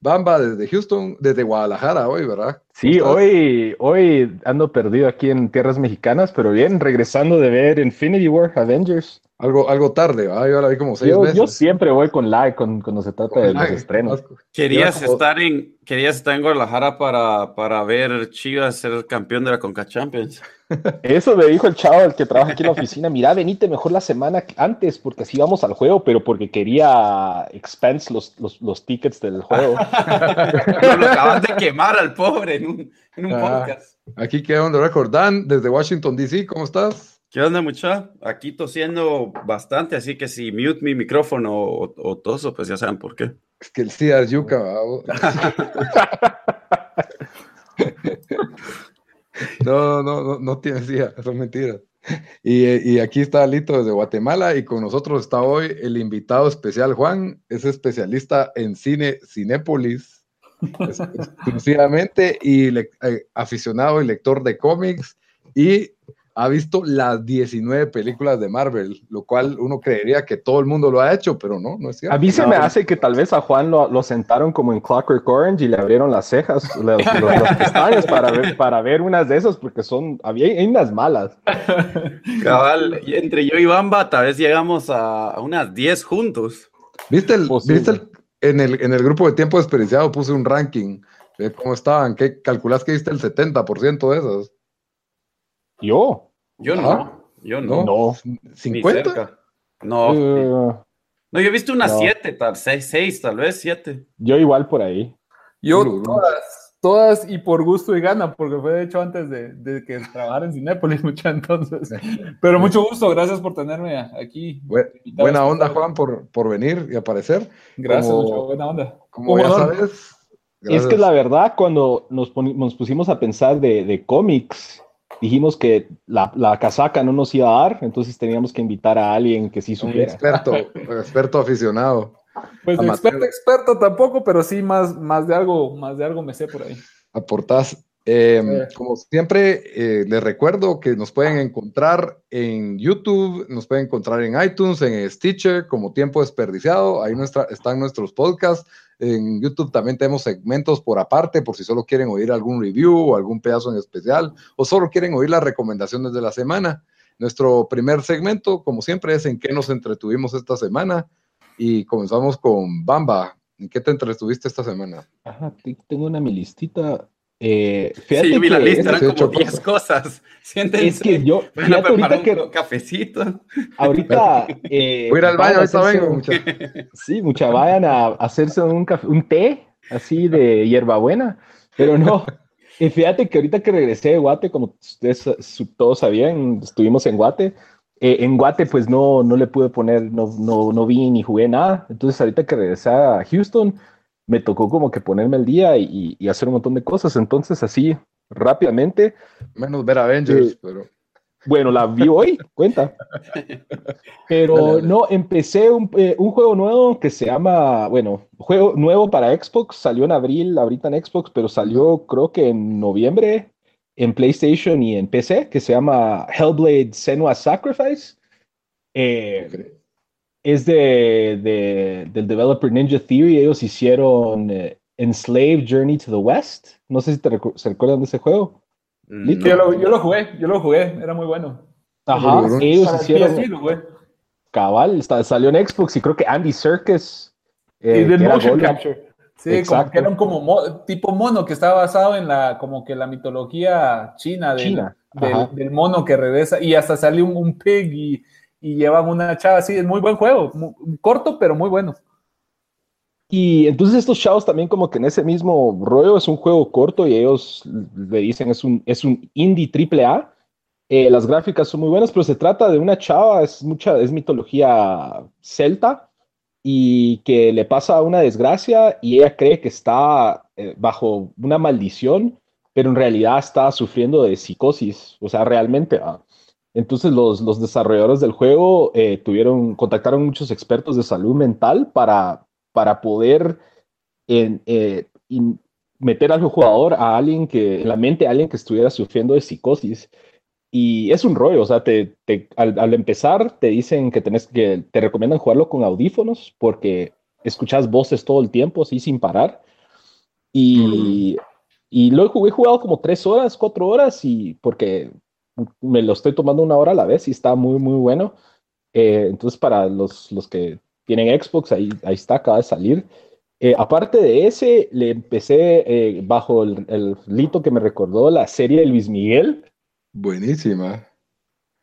Bamba desde Houston, desde Guadalajara hoy, ¿verdad? Sí, hoy, hoy ando perdido aquí en tierras mexicanas, pero bien, regresando de ver Infinity War, Avengers. Algo, algo tarde, ¿verdad? Yo la vi como seis yo, veces. Yo siempre voy con like con, cuando se trata de los estrenos. Querías estar en, querías estar en Guadalajara para, para ver Chivas ser campeón de la Conca Champions. Eso me dijo el chavo, el que trabaja aquí en la oficina. Mira, venite mejor la semana antes, porque así vamos al juego, pero porque quería expense los, los, los tickets del juego. lo acaban de quemar al pobre en un, en un Ah, podcast. Aquí queda on the record. Dan, desde Washington, D.C., ¿cómo estás? ¿Qué onda, mucha? Aquí tosiendo bastante, así que si mute mi micrófono o, o toso, pues ya saben por qué. Es que el CIA es yuca. No, no, no, no tiene CIA, son mentiras. Y, y aquí está Lito desde Guatemala y con nosotros está hoy el invitado especial Juan, es especialista en cine Cinépolis, exclusivamente, y le- eh, aficionado y lector de cómics, y ha visto las 19 películas de Marvel, lo cual uno creería que todo el mundo lo ha hecho, pero no, no es cierto. A mí se me hace que tal vez a Juan lo, lo sentaron como en Clockwork Orange y le abrieron las cejas, los, los- los pestañas para ver, para ver unas de esas, porque son, había, hay unas malas. Cabal, y entre yo y Bamba, tal vez llegamos a, a unas 10 juntos. ¿Viste el. ¿viste el- en, el, en el grupo de tiempo desperdiciado puse un ranking de cómo estaban? ¿Qué calculás que viste el 70% de esas? Yo, Yo Ah, no, yo no. no. Ni ¿50? cerca. No, Eh, no, yo he visto unas no. 7, tal, 6, 6, tal vez 7. yo igual por ahí. Yo todas, todas y por gusto y gana, porque fue de hecho antes de, de que trabajara en Cinépolis mucha entonces. Pero mucho gusto, gracias por tenerme aquí. Bu- invitado buena onda. Juan, por, por venir y aparecer. Gracias, como- mucho buena onda. Como ya honor. sabes. Es gracias. que la verdad, cuando nos, nos pusimos a pensar de, de cómics, dijimos que la, la casaca no nos iba a dar, entonces teníamos que invitar a alguien que sí un supiera. experto, un experto aficionado. Pues Amateur. experto, experto tampoco, pero sí más, más de algo, más de algo me sé por ahí. aportás. Eh, Eh. Como siempre, eh, les recuerdo que nos pueden encontrar en YouTube, nos pueden encontrar en iTunes, en Stitcher, como Tiempo Desperdiciado. Ahí nuestra, están nuestros podcasts. En YouTube también tenemos segmentos por aparte, por si solo quieren oír algún review o algún pedazo en especial, o solo quieren oír las recomendaciones de la semana. Nuestro primer segmento, como siempre, es en qué nos entretuvimos esta semana. Y comenzamos con Bamba. ¿En qué te entretuviste esta semana? Ajá, te- tengo una mi listita. Eh, fíjate Sí, yo vi la que- lista, eran como ocho 10 cosas. Siéntense. Es que yo, Van a preparar que un cafecito. ahorita eh, Voy a ir al baño, ahorita vengo, muchachos. Sí, mucha, vayan a hacerse un, café- un té así de hierbabuena, pero no. Y fíjate que ahorita que regresé de Guate, como ustedes todos sabían, estuvimos en Guate. eh, en Guate, pues no, no le pude poner, no, no, no vi ni jugué nada. Entonces, ahorita que regresé a Houston, me tocó como que ponerme al día y, y hacer un montón de cosas. Entonces, así rápidamente, Menos ver Avengers, Sí. pero. bueno, la vi hoy, cuenta. Pero Dale, dale. no, empecé un, eh, un juego nuevo que se llama, bueno, juego nuevo para Xbox, salió en abril, ahorita en Xbox, pero salió creo que en noviembre en PlayStation y en PC, que se llama Hellblade Senua's Sacrifice. Eh, es de, de- del developer Ninja Theory, ellos hicieron eh, Enslaved Journey to the West. No sé si te recu- se recuerdan de ese juego. Mm, Yo lo, yo lo jugué, yo lo jugué, era muy bueno. Ajá, ellos Para el hicieron... Jugué. cabal, está- salió en Xbox y creo que Andy Serkis. eh, y del motion capture. Sí, como Exacto. que eran como mo- tipo mono que está basado en la como que la mitología china del, China, del, del mono que regresa y hasta sale un, un pig y, y llevan una chava así, es muy buen juego, corto pero muy bueno. Y entonces estos chavos también como que en ese mismo rollo es un juego corto y ellos le dicen es un, es un indie triple A. Eh, las gráficas son muy buenas, pero se trata de una chava, es mucha, es mitología celta y que le pasa una desgracia y ella cree que está eh, bajo una maldición, pero en realidad está sufriendo de psicosis, o sea, realmente. ah. Entonces los, los desarrolladores del juego eh, tuvieron, contactaron muchos expertos de salud mental para, para poder en, eh, in- meter al jugador a alguien que, en la mente a alguien que estuviera sufriendo de psicosis. Y es un rollo, o sea, te, te- al, al empezar te dicen que, tenés, que te recomiendan jugarlo con audífonos porque escuchas voces todo el tiempo, así sin parar. Y, y lo he jugado como tres horas, cuatro horas, y porque me lo estoy tomando una hora a la vez y está muy, muy bueno. Eh, entonces, para los, los que tienen Xbox, ahí, ahí está, acaba de salir. Eh, aparte de ese, le empecé eh, bajo el, el lito que me recordó la serie de Luis Miguel. Buenísima.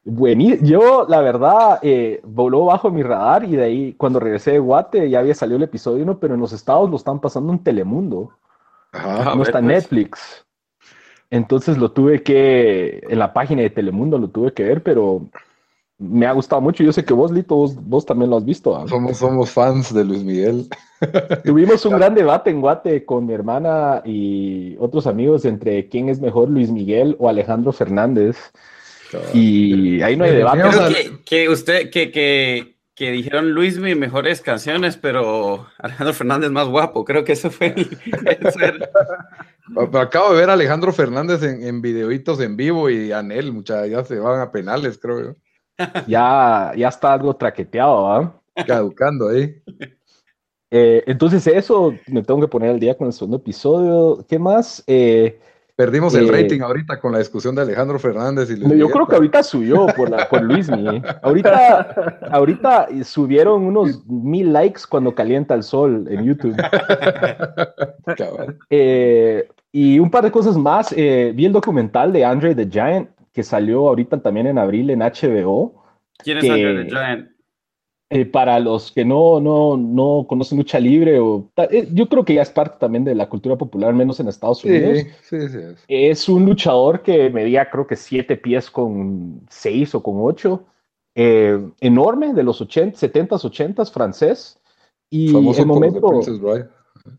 Buení- yo, la verdad, eh, voló bajo mi radar y de ahí, cuando regresé de Guate, ya había salido el episodio 1, pero en los estados lo están pasando en Telemundo, Ajá. No ver, está en pues. Netflix. Entonces lo tuve que, en la página de Telemundo lo tuve que ver, pero me ha gustado mucho. Yo sé que vos, Lito, vos, vos también lo has visto. ¿ah? Somos, somos fans de Luis Miguel. Tuvimos un gran debate en Guate con mi hermana y otros amigos entre quién es mejor, Luis Miguel o Alejandro Fernández. Y ahí no hay debate. Que, que usted, que, que, que dijeron Luis mi mejores canciones, pero Alejandro Fernández más guapo. Creo que eso fue el- eso. Acabo de ver a Alejandro Fernández en, en videitos en vivo y Anel, muchachos, ya se van a penales, creo yo. Ya, ya está algo traqueteado, ¿ah? Caducando ahí. Eh, entonces eso, me tengo que poner al día con el segundo episodio. ¿Qué más? Eh, Perdimos el Eh, rating ahorita con la discusión de Alejandro Fernández y Luis yo Miguel. creo que ahorita subió por, la, por Luismi. Ahorita, ahorita subieron unos mil likes cuando calienta el sol en YouTube. Eh, y un par de cosas más. eh, vi el documental de Andre the Giant que salió ahorita también en abril en HBO. ¿Quién es Que- Andre the Giant? Eh, para los que no, no, no conocen lucha libre, o, eh, yo creo que ya es parte también de la cultura popular, menos en Estados Unidos. Sí, sí, sí. es. Un luchador que medía creo que siete pies con seis o con ocho. eh, enorme, de los 80, 70s, 80s, francés. Y Famoso en momento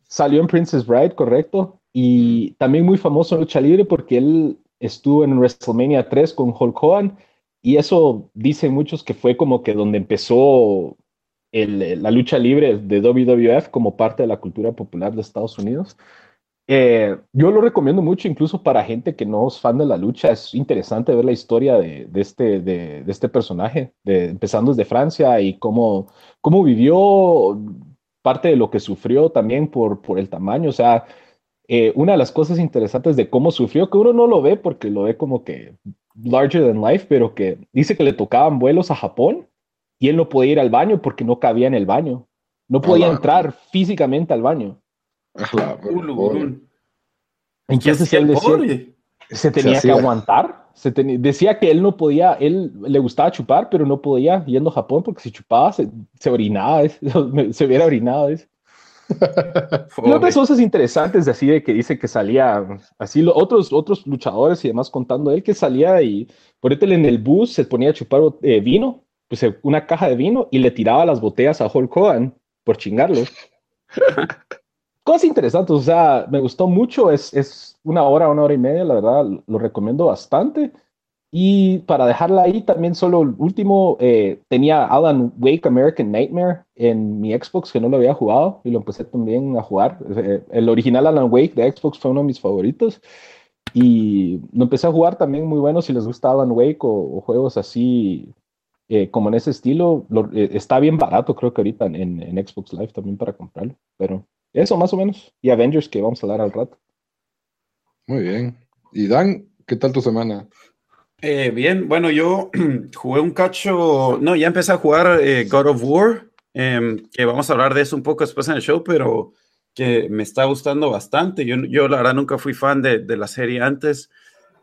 salió en Princess Bride, correcto. Y también muy famoso en lucha libre porque él estuvo en WrestleMania 3 con Hulk Hogan. Y eso dicen muchos que fue como que donde empezó el- la lucha libre de WWF como parte de la cultura popular de Estados Unidos. Eh, yo lo recomiendo mucho, incluso para gente que no es fan de la lucha. Es interesante ver la historia de, de este, de, de este personaje, de, empezando desde Francia y cómo, cómo vivió, parte de lo que sufrió también por, por el tamaño. O sea, eh, una de las cosas interesantes de cómo sufrió, que uno no lo ve porque lo ve como que larger than life, pero que dice que le tocaban vuelos a Japón y él no podía ir al baño porque no cabía en el baño. No podía Hola. entrar físicamente al baño. A la- Ulu, pobre. ulu. Entonces él decía, pobre? se tenía que aguantar. Se decía que él no podía, él le gustaba chupar, pero no podía yendo a Japón porque si chupaba se, se orinaba, es- se hubiera orinado. es. Y otras cosas interesantes de así de que dice que salía así lo- otros otros luchadores y demás contando él que salía y por en el bus se ponía a chupar eh, vino, pues eh, una caja de vino y le tiraba las botellas a Hulk Hogan por chingarlo. Cosas interesantes, o sea, me gustó mucho, es, es una hora, una hora y media, la verdad, lo recomiendo bastante. Y para dejarla ahí, también solo el último, eh, tenía Alan Wake American Nightmare en mi Xbox, que no lo había jugado, y lo empecé también a jugar. Eh, el original Alan Wake de Xbox fue uno de mis favoritos. Y lo empecé a jugar también muy bueno si les gusta Alan Wake o, juegos así eh, como en ese estilo. Lo- está bien barato, creo que ahorita en, en Xbox Live también para comprarlo. Pero eso más o menos. Y Avengers que vamos a hablar al rato. Muy bien. Y Dan, ¿qué tal tu semana? Eh, bien, bueno, yo jugué un cacho, no, ya empecé a jugar eh, God of War, em, que vamos a hablar de eso un poco después en el show, pero que me está gustando bastante. Yo, yo la verdad nunca fui fan de, de la serie antes.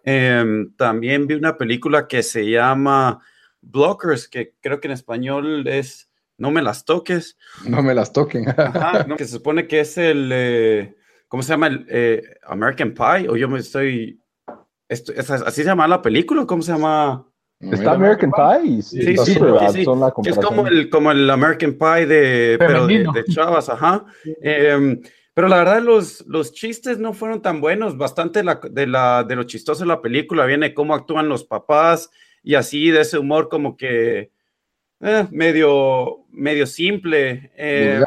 Em, también vi una película que se llama Blockers, que creo que en español es No me las toques. No me las toquen. Ajá, ¿no? que se supone que es el, eh, ¿cómo se llama? El eh, American Pie, o yo me estoy, esto- es- ¿así se llama la película? ¿Cómo se llama? Está American Pie. Sí, sí, sí, sí. son la Que es como el, como el American Pie de, pero de, chavas, ajá. Em, pero la verdad, los, los chistes no fueron tan buenos. Bastante la- de, la, de lo chistoso de la película viene cómo actúan los papás y así, de ese humor como que eh, medio, medio simple. Em,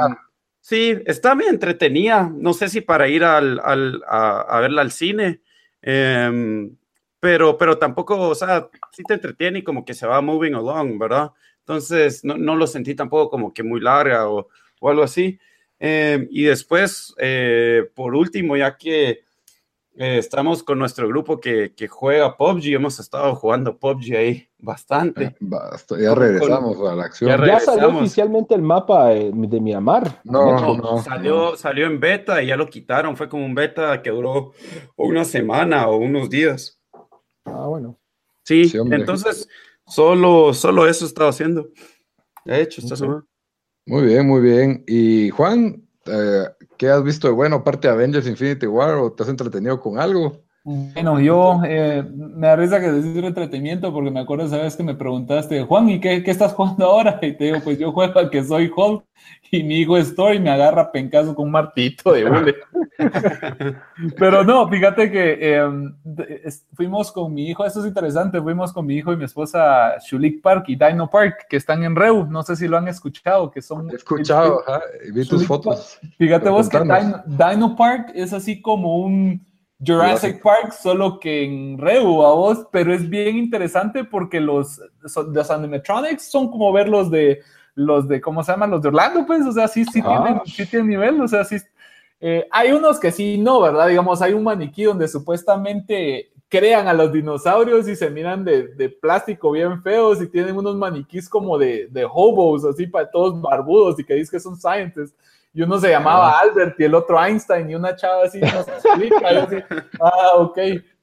sí, está bien entretenida. No sé si para ir al, al- a, a verla al cine. Em, pero, pero tampoco, o sea, sí te entretiene y como que se va moving along, ¿verdad? Entonces, no, no lo sentí tampoco como que muy larga o, o algo así. Eh, y después, eh, por último, ya que eh, estamos con nuestro grupo que, que juega PUBG, hemos estado jugando PUBG ahí bastante. Basta, ya regresamos a la acción. Ya Ya salió oficialmente el mapa eh, de Miramar. No, No, no, salió, salió en beta y ya lo quitaron. Fue como un beta que duró una semana o unos días. Ah, bueno. Sí, entonces solo, solo eso he estado haciendo. De hecho, esta Ok. semana. Muy bien, muy bien. Y Juan, eh, ¿qué has visto de bueno aparte de Avengers Infinity War o te has entretenido con algo? Bueno, yo eh, me da risa que decís entretenimiento porque me acuerdo esa vez que me preguntaste, Juan, ¿y qué, qué estás jugando ahora? Y te digo, pues yo juego a que soy Hulk y mi hijo Story me agarra pencazo con un martito de hule. Pero no, fíjate que eh, es- fuimos con mi hijo, esto es interesante, fuimos con mi hijo y mi esposa a Shulik Park y Dino Park, que están en Reu, no sé si lo han escuchado, que son... He escuchado, y vi tus Shulik fotos. Fíjate vos que. Dino, Dino Park es así como un Jurassic Jurassic. Park, solo que en Reu a vos, pero es bien interesante porque los, los animatronics son como ver los de, los de, ¿cómo se llaman? Los de Orlando, pues, o sea, sí, sí, Ah. tienen, sí tienen nivel, o sea, sí. eh, hay unos que sí, no, ¿verdad? Digamos, hay un maniquí donde supuestamente crean a los dinosaurios y se miran de, de plástico bien feos y tienen unos maniquís como de, de hobos, así para todos barbudos y que dicen que son scientists. Y uno se llamaba Albert y el otro Einstein y una chava así no se explica. y así, ah, ok.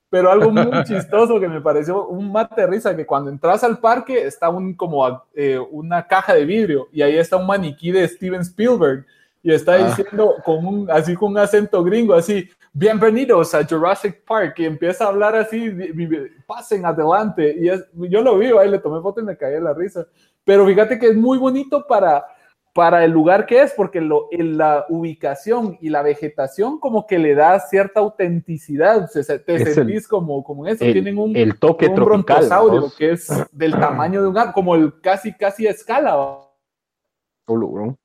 Pero algo muy chistoso que me pareció un mate de risa, que cuando entras al parque está un, como eh, una caja de vidrio y ahí está un maniquí de Steven Spielberg y está Ah. diciendo con un, así con un acento gringo, así, bienvenidos a Jurassic Park y empieza a hablar así, pasen adelante. Y es- yo lo vi, ahí le tomé foto y me caí de la risa. Pero fíjate que es muy bonito para, para el lugar que es, porque lo, en la ubicación y la vegetación como que le da cierta autenticidad, se- te Es el- sentís como, como en eso, El, tienen un, el toque un tropical. brontosaurio ¿no? que es del tamaño de un árbol, como el casi, casi a escala, bro.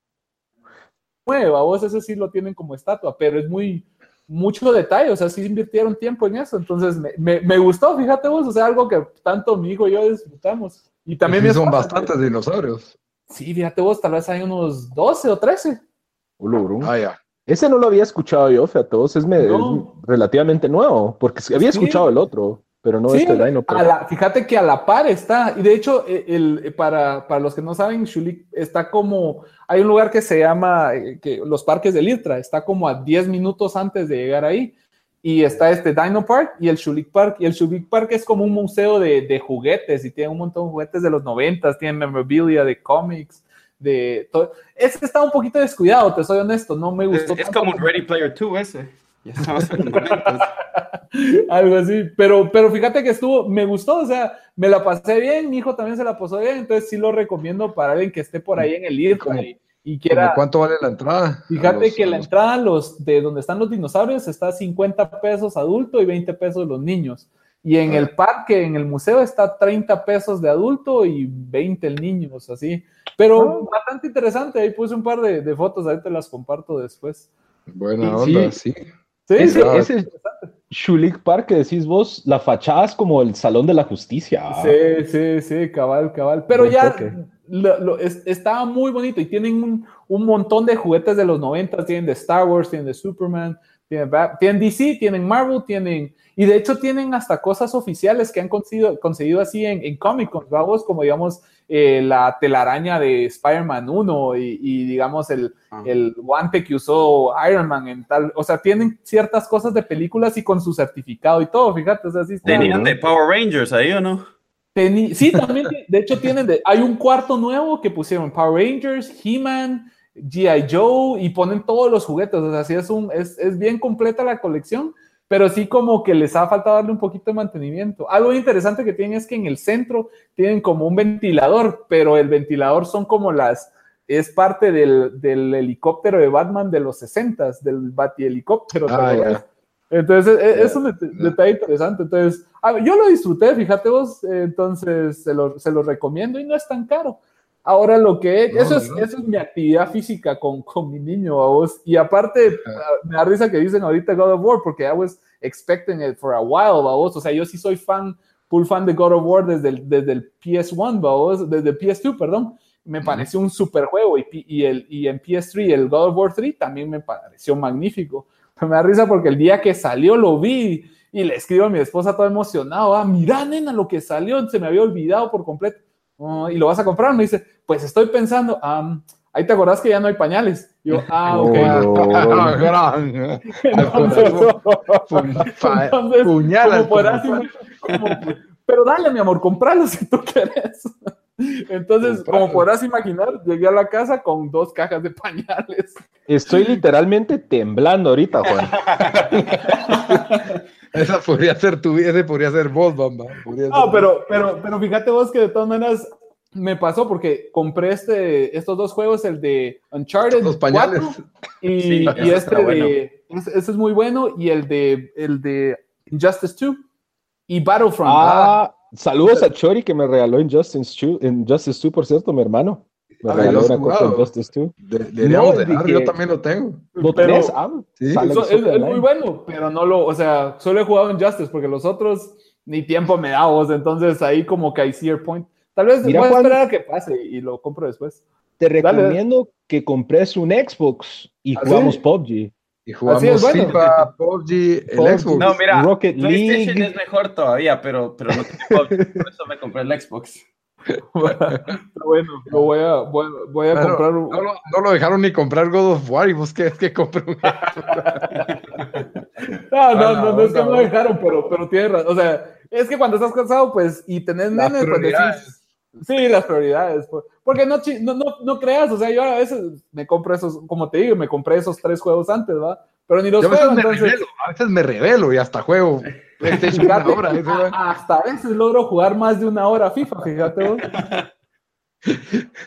nueva, vos ese sí lo tienen como estatua, pero es muy, mucho detalle, o sea, sí invirtieron tiempo en eso, entonces me, me, me gustó, fíjate vos, o sea, algo que tanto mi hijo y yo disfrutamos. Y también Sí, son esposa, bastantes dinosaurios. Sí, fíjate vos, tal vez hay unos 12 o 13. Solo, bro. Ah, ya. Ese no lo había escuchado yo, fíjate vos, es, me- No. es relativamente nuevo, porque había Sí. escuchado el otro, pero no Sí, este Dino la- fíjate que a la par está, y de hecho, eh, el, eh, para, para los que no saben, Shulik está como, hay un lugar que se llama eh, que, los parques del IRTRA, está como a 10 minutos antes de llegar ahí, y está este Dino Park y el Shulik Park, y el Shulik Park es como un museo de, de juguetes, y tiene un montón de juguetes de los 90, tiene memorabilia de cómics, de todo. Ese está un poquito descuidado, te soy honesto, no me gustó. es tanto como un Ready Player 2 ese. Ya estamos en los 90. Algo así, pero, pero fíjate que estuvo, me gustó, o sea, me la pasé bien, mi hijo también se la pasó bien, entonces sí lo recomiendo para alguien que esté por ahí en el ¿Cómo- y, y ¿Cómo quiera. ¿Cuánto vale la entrada? Fíjate los- que la los- entrada los, de donde están los dinosaurios está a 50 pesos adulto y 20 pesos los niños. Y en Ah. el parque, en el museo, está 30 pesos de adulto y 20 el niño, o sea, sí. Pero bastante interesante, ahí puse un par de, de fotos, ahí te las comparto después. Buena Sí. onda, sí. Sí, sí, Ah, ese Shulik Park que decís vos, la fachada es como el Salón de la Justicia. ¿ah? Sí, sí, sí, cabal, cabal. Pero Buen ya lo- lo- es- estaba muy bonito y tienen un, un montón de juguetes de los 90, tienen de Star Wars, tienen de Superman, Tienen, tienen DC, tienen Marvel, tienen. Y de hecho tienen hasta cosas oficiales que han conseguido, conseguido así en, en Comic Con, vamos, como digamos eh, la telaraña de Spider-Man 1 y, y, digamos el, Ah. el guante que usó Iron Man en tal. O sea, tienen ciertas cosas de películas y con su certificado y todo, fíjate. O sea, sí Tenían de Power Rangers ahí, ¿o no? Teni- sí, también, de hecho tienen, de- hay un cuarto nuevo que pusieron Power Rangers, He-Man, G.I. Joe y ponen todos los juguetes, o sea, sí es, un, es, es bien completa la colección, pero sí como que les ha faltado darle un poquito de mantenimiento. Algo interesante que tienen es que en el centro tienen como un ventilador, pero el ventilador son como las, es parte del, del helicóptero de Batman de los 60s, del Bati-helicóptero. ¿te Ah. Entonces, e- Ya, es un detalle interesante. Entonces, yo lo disfruté, fíjate vos, entonces se lo, se lo recomiendo y no es tan caro. Ahora lo que eso, es, eso es mi actividad física con, con mi niño, a vos. Y aparte, ah, me da risa que dicen ahorita God of War, porque I was expecting it for a while, a vos. O sea, yo sí soy fan, full fan de God of War desde el, desde el PS1, ¿va vos? desde el PS2, perdón. Me pareció un super juego y, el, y en PS3 el God of War 3 también me pareció magnífico. Me da risa porque el día que salió lo vi y le escribo a mi esposa todo emocionado, ah, mira, nena, lo que salió, se me había olvidado por completo. "Oh, ¿Y lo vas a comprar? Me dice, pues estoy pensando, "Am, ahí te acordás que ya no hay pañales. Y yo, ah, ok. Ah, pero dale, mi amor, compralo si tú quieres. Entonces, Compralo. como podrás imaginar, llegué a la casa con dos cajas de pañales. Estoy literalmente temblando ahorita, Juan. Esa podría ser tu ese podría ser vos, Bamba. Podría No, ser- pero, pero, pero fíjate vos que de todas maneras me pasó porque compré este, estos dos juegos, el de Uncharted Los pañales. 4 y, Sí, y ese este bueno. de, ese, ese es muy bueno y el de, el de Injustice 2 y Battlefront. Ah, saludos a Chori que me regaló Injustice 2, Injustice 2 por cierto, mi hermano. Me regaló ¿lo has una copia de jugado? Injustice 2. De- deberíamos No, dejar, dije- yo también lo tengo. ¿Lo tenés? Sí. So- es, muy bueno, pero no lo, o sea, solo he jugado en Justice porque los otros ni tiempo me da vos, entonces ahí como que see your point. Tal vez Mira, voy a Juan. esperar a que pase y lo compro después. Te Dale. recomiendo que compres un Xbox y ¿Ah, jugamos? PUBG. Y jugamos Así es, bueno. FIFA, PUBG, el PUBG. Xbox. No, mira, Rocket PlayStation League. es mejor todavía, pero, pero no tiene PUBG, por eso me compré el Xbox. bueno, lo voy a, voy, voy a Pero comprar un... no, lo, no lo dejaron ni comprar God of War y vos querés que compre un No, no, Ah, no, no es que no, no no. dejaron, pero, pero tienes razón. O sea, es que cuando estás casado, pues, y tenés nenes, pues prioridades. decís. Sí, las prioridades. pues, Porque no, no, no, no creas, o sea, yo a veces me compro esos, como te digo, me compré esos tres juegos antes, ¿va? Pero ni los Yo a veces juego, me entonces. revelo, a veces me revelo y hasta juego PlayStation una Fíjate, hora, ese güey. a- hasta a veces logro jugar más de una hora FIFA, fíjate vos.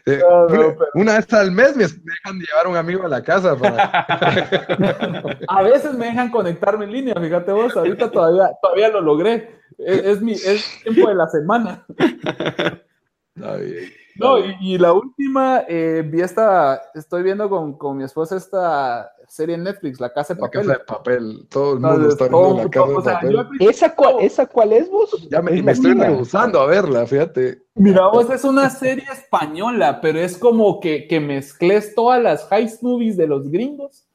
Eh, No, no, una, pero- una vez al mes me dejan llevar un amigo a la casa para A veces me dejan conectarme en línea, fíjate vos, ahorita todavía, todavía lo logré. Es, es mi es tiempo de la semana. Está bien. No, y, y la última, eh, vi esta, estoy viendo con, con mi esposa esta serie en Netflix, La Casa de La Papel. casa de papel, todo el mundo está todo- viendo la casa todo- o de sea, papel. ¿Esa cuál, ¿Esa cuál es vos? Ya me, Es me la estoy rehusando a verla, fíjate. Mira, vos es una serie española, pero es como que, que mezcles todas las heist movies de los gringos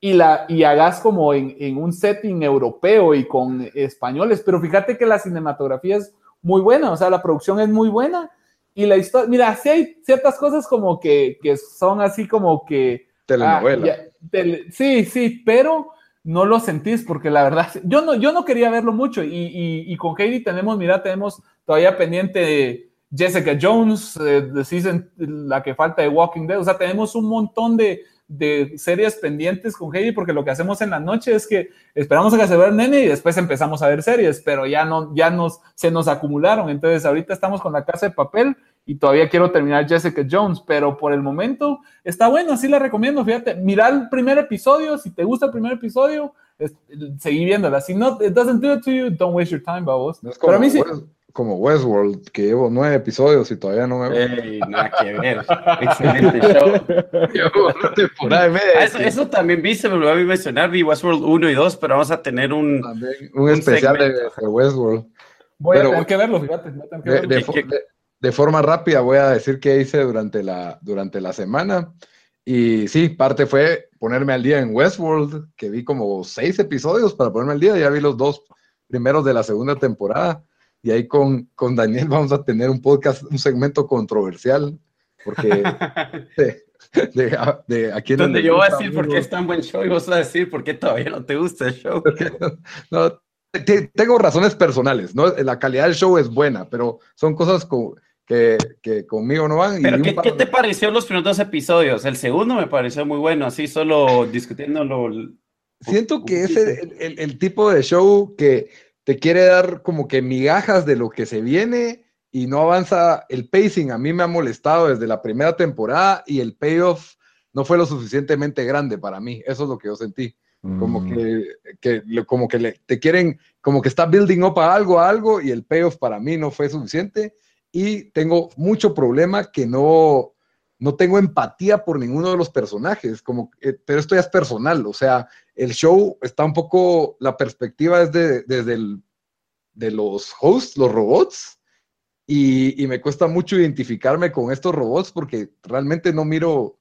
y, la, y hagas como en, en un setting europeo y con españoles. Pero fíjate que la cinematografía es muy buena, o sea, la producción es muy buena. Y la historia, mira, sí hay ciertas cosas como que, que son así como que... Telenovela. Ah, ya, tele- sí, sí, pero no lo sentís porque la verdad, yo no, yo no quería verlo mucho y, y, y con Heidi tenemos, mira, tenemos todavía pendiente Jessica Jones, eh, the season, la que falta de Walking Dead, o sea, tenemos un montón de, de series pendientes con Heidi porque lo que hacemos en la noche es que esperamos a que se vea el nene y después empezamos a ver series, pero ya no, ya nos, se nos acumularon, entonces ahorita estamos con la casa de papel y todavía quiero terminar Jessica Jones, pero por el momento está bueno, así la recomiendo, fíjate, mira el primer episodio, si te gusta el primer episodio, es- seguí viéndola, si no, it doesn't do it to you, don't waste your time, babos. No es Pero a mí sí, como Westworld, que llevo nueve episodios y todavía no me Ey, nada que ver. Excelente show. llevo una temporada y media. Ah, eso, eso también vi, se me olvidó a mí mencionar, vi Westworld 1 y 2, pero vamos a tener un... También un especial de, de Westworld. voy pero- a tener que verlo, fíjate, voy a tener que De, verlo. de ¿Qué- fo- qué- de- de forma rápida voy a decir qué hice durante la, durante la semana. Y sí, parte fue ponerme al día en Westworld, que vi como seis episodios para ponerme al día, ya vi los dos primeros de la segunda temporada. Y ahí con, con Daniel vamos a tener un podcast, un segmento controversial, porque de, de, de aquí en Donde yo voy a decir por qué es tan buen show y vos vas a decir por qué todavía no te gusta el show. No, te- tengo razones personales, ¿no? La calidad del show es buena, pero son cosas co- que, que conmigo no van. y Pero un ¿qué, qué te pareció los primeros dos episodios? El segundo me pareció muy bueno, así solo discutiéndolo. Siento que es el, el- el tipo de show que te quiere dar como que migajas de lo que se viene y no avanza el pacing. A mí me ha molestado desde la primera temporada y el payoff no fue lo suficientemente grande para mí. Eso es lo que yo sentí. Como Mm. que, como que le- te quieren, como que está building up a algo, a algo, y el payoff para mí no fue suficiente. Y tengo mucho problema que no, no tengo empatía por ninguno de los personajes, como, que- pero esto ya es personal, o sea, el show está un poco, la perspectiva es de, desde el, de los hosts, los robots, y, y me cuesta mucho identificarme con estos robots porque realmente no miro,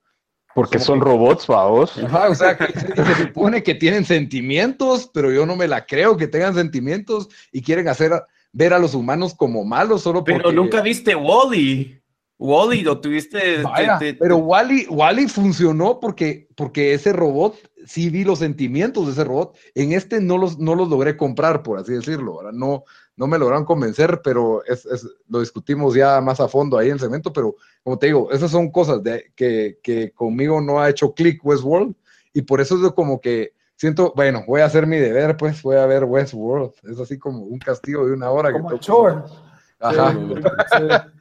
Porque son que- robots, vaos. Ajá, o sea, que se, se supone que tienen sentimientos, pero yo no me la creo que tengan sentimientos y quieren hacer ver a los humanos como malos solo porque... Pero nunca viste Wally. Wally lo tuviste. Vaya, te- te- pero Wally, Wally funcionó porque, porque ese robot, sí vi los sentimientos de ese robot. En este no los, no los logré comprar, por así decirlo. ¿verdad? No, no me lograron convencer, pero es, es- lo discutimos ya más a fondo ahí en el cemento. Pero como te digo, esas son cosas de, que, que conmigo no ha hecho click Westworld. Y por eso es como que siento, bueno, voy a hacer mi deber, pues voy a ver Westworld. Es así como un castigo de una hora. que Como que-. Ajá.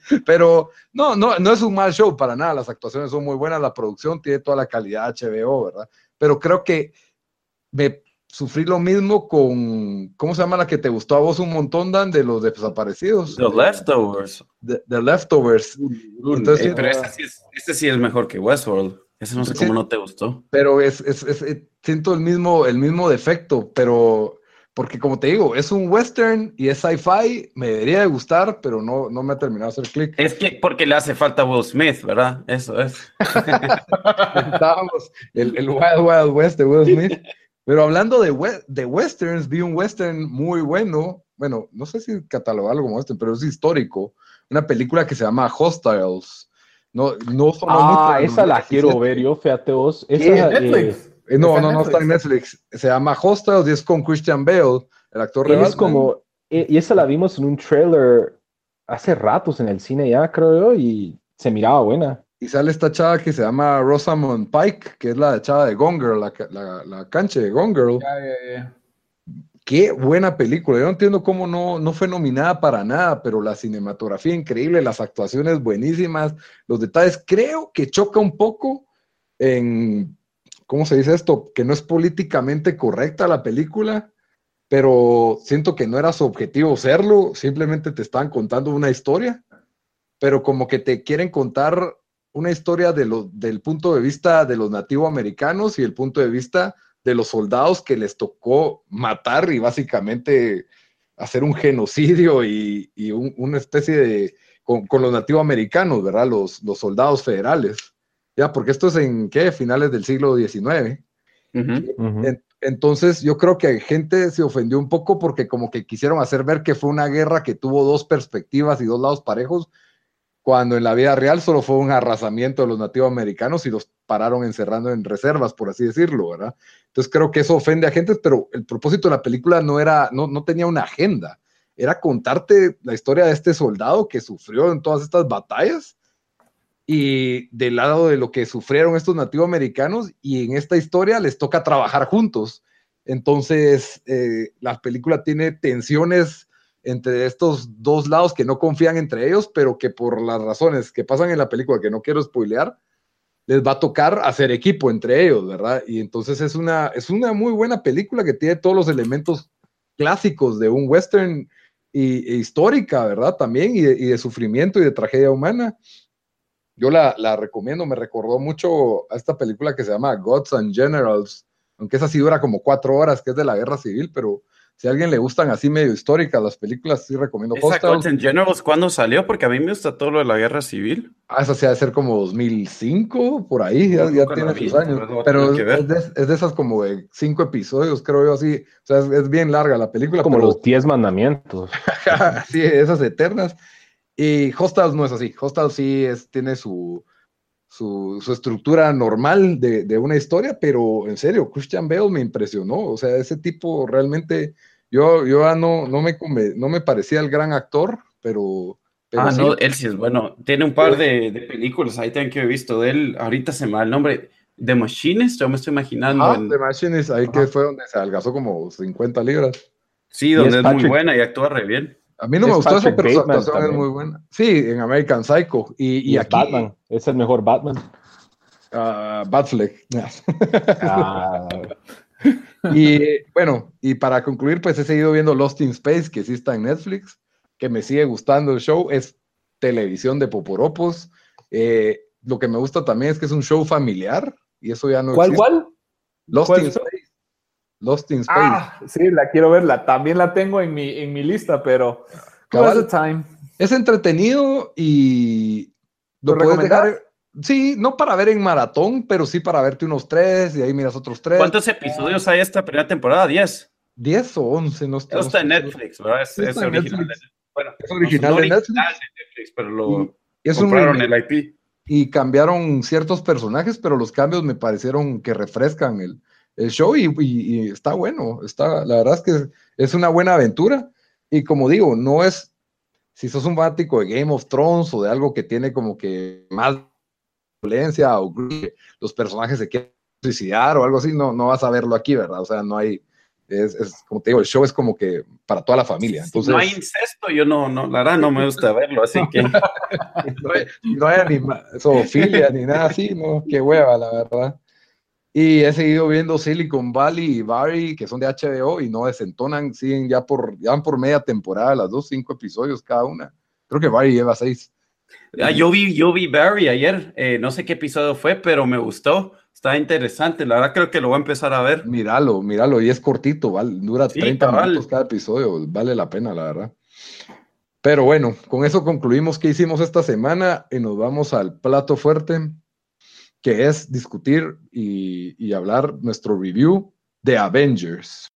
Sí. Pero no, no, no es un mal show para nada. Las actuaciones son muy buenas, la producción tiene toda la calidad HBO, ¿verdad? Pero creo que me sufrí lo mismo con, ¿cómo se llama la que te gustó a vos un montón, Dan, de los desaparecidos? The Leftovers. The, The Leftovers. Entonces, Eh, pero este sí, es, este sí es mejor que Westworld. Ese no sé Sí. cómo no te gustó. pero es, es- es- eh, siento el mismo, el mismo defecto, pero porque como te digo, es un western y es sci-fi, me debería de gustar, pero no, no me ha terminado de hacer clic. Es que porque le hace falta a Will Smith, ¿verdad? Eso es. Estábamos el, el Wild Wild West de Will Smith. Pero hablando de, we- de westerns, vi un western muy bueno. Bueno, no sé si catalogarlo como western, pero es histórico. Una película que se llama Hostiles. No, no sonó Ah, esa la 2017. quiero ver yo, fíjate vos. ¿Qué? Esa, eh, Netflix. Eh, no, Está en no, no está en Netflix. Se llama Hostiles y es con Christian Bale, el actor de él es como, eh, y esa la vimos en un trailer hace ratos en el cine ya, creo yo, y se miraba buena. Y sale esta chava que se llama Rosamund Pike, que es la chava de Gone Girl, la, la, la cancha de Gone Girl. Ya, ya, ya. Qué buena película. Yo no entiendo cómo no, no fue nominada para nada, pero la cinematografía increíble, las actuaciones buenísimas, los detalles. Creo que choca un poco en, ¿cómo se dice esto? Que no es políticamente correcta la película, pero siento que no era su objetivo serlo, simplemente te están contando una historia, pero como que te quieren contar una historia del punto de vista de los nativoamericanos y el punto de vista de los soldados que les tocó matar y básicamente hacer un genocidio y, y un- una especie de, con, con los nativoamericanos, ¿verdad? Los, los soldados federales. Ya, porque esto es en, ¿qué? Finales del siglo XIX. Entonces, yo creo que gente se ofendió un poco porque como que quisieron hacer ver que fue una guerra que tuvo dos perspectivas y dos lados parejos, cuando en la vida real solo fue un arrasamiento de los nativos americanos y los pararon encerrando en reservas, por así decirlo, ¿verdad? Entonces creo que eso ofende a gente, pero el propósito de la película no era, no, no tenía una agenda, era contarte la historia de este soldado que sufrió en todas estas batallas y del lado de lo que sufrieron estos nativos americanos y en esta historia les toca trabajar juntos. Entonces, eh, la película tiene tensiones entre estos dos lados que no confían entre ellos, pero que por las razones que pasan en la película, que no quiero spoilear, les va a tocar hacer equipo entre ellos, ¿verdad? Y entonces es una, es una muy buena película que tiene todos los elementos clásicos de un western y, e histórica, ¿verdad? También, y de, y de sufrimiento y de tragedia humana. Yo la, la recomiendo, me recordó mucho a esta película que se llama Gods and Generals, aunque esa sí dura como cuatro horas, que es de la guerra civil, pero si a alguien le gustan así medio históricas las películas, sí recomiendo ¿Esa. Gods and Generals cuándo salió? Porque a mí me gusta todo lo de la guerra civil. Ah, esa sí ha de ser como 2005, por ahí, ya, ya Nunca tiene vi, sus años. pero ver. es de, es de esas como de cinco episodios, creo yo, así. O sea, es, es bien larga la película. Como pero- los 10 mandamientos. sí, esas eternas. Y Hostels no es así. Hostels sí es, tiene su, su, su estructura normal de, de una historia, pero en serio, Christian Bale me impresionó. O sea, ese tipo realmente, yo, yo ya no, no, me, no me parecía el gran actor, pero... pero Ah, sí. no, él sí es bueno. Tiene un par de, de películas ahí también que he visto de él. Ahorita se me va el nombre. The Machinist, yo me estoy imaginando. Ah, en- The Machinist, ahí que fue donde se adelgazó como 50 libras. sí, donde es es, muy buena y actúa re bien. A mí no me gustó eso, Patrick pero su Bateman actuación es muy buena. Sí, en American Psycho. Y, y Y, es aquí, Batman. Es el mejor Batman. ah, Batfleck. Ah, Y bueno, y para concluir, pues he seguido viendo Lost in Space, que sí está en Netflix, que me sigue gustando el show, es televisión de Poporopos. Eh, lo que me gusta también es que es un show familiar, y eso ya no ¿Cuál, existe. cuál? Lost cuál in? Space. Lost in Space. Ah, sí, la quiero verla. También la tengo en mi, en mi lista, pero. Cabal. Time? Es entretenido y ¿Lo lo puedes dejar. Sí, no para ver en maratón, pero sí para verte unos tres y ahí miras otros tres. ¿Cuántos episodios hay esta primera temporada? ¿10? ¿Diez o once? No Eso está en Netflix, ¿verdad? Es, es está en original. Netflix. de- bueno, Es original no, de no Netflix. original de Netflix, pero lo Es un compraron remake. el IP. y cambiaron ciertos personajes, pero los cambios me parecieron que refrescan el, el show y, y- y está bueno. Está, la verdad es que es una buena aventura. Y como digo, no es, si sos un fanático de Game of Thrones o de algo que tiene como que más violencia o que los personajes se quieren suicidar o algo así, no, no vas a verlo aquí, ¿verdad? O sea, no hay, es, es como te digo, el show es como que para toda la familia. Entonces, no hay incesto, yo no, no, la verdad no me gusta verlo, así que no hay, no hay anima- zoofilia ni nada así, no, qué hueva, la verdad. Y he seguido viendo Silicon Valley y Barry, que son de HBO y no desentonan, siguen ya por, ya van por media temporada, las dos, cinco episodios cada una. Creo que Barry lleva seis. Ah, yo vi, yo vi Barry ayer, eh, no sé qué episodio fue, pero me gustó, está interesante, la verdad creo que lo voy a empezar a ver. Míralo, míralo, y es cortito, ¿vale? dura Sí, 30 cabal. minutos cada episodio, vale la pena, la verdad. Pero bueno, con eso concluimos qué hicimos esta semana y nos vamos al plato fuerte, que es discutir y, hablar nuestro review de Avengers.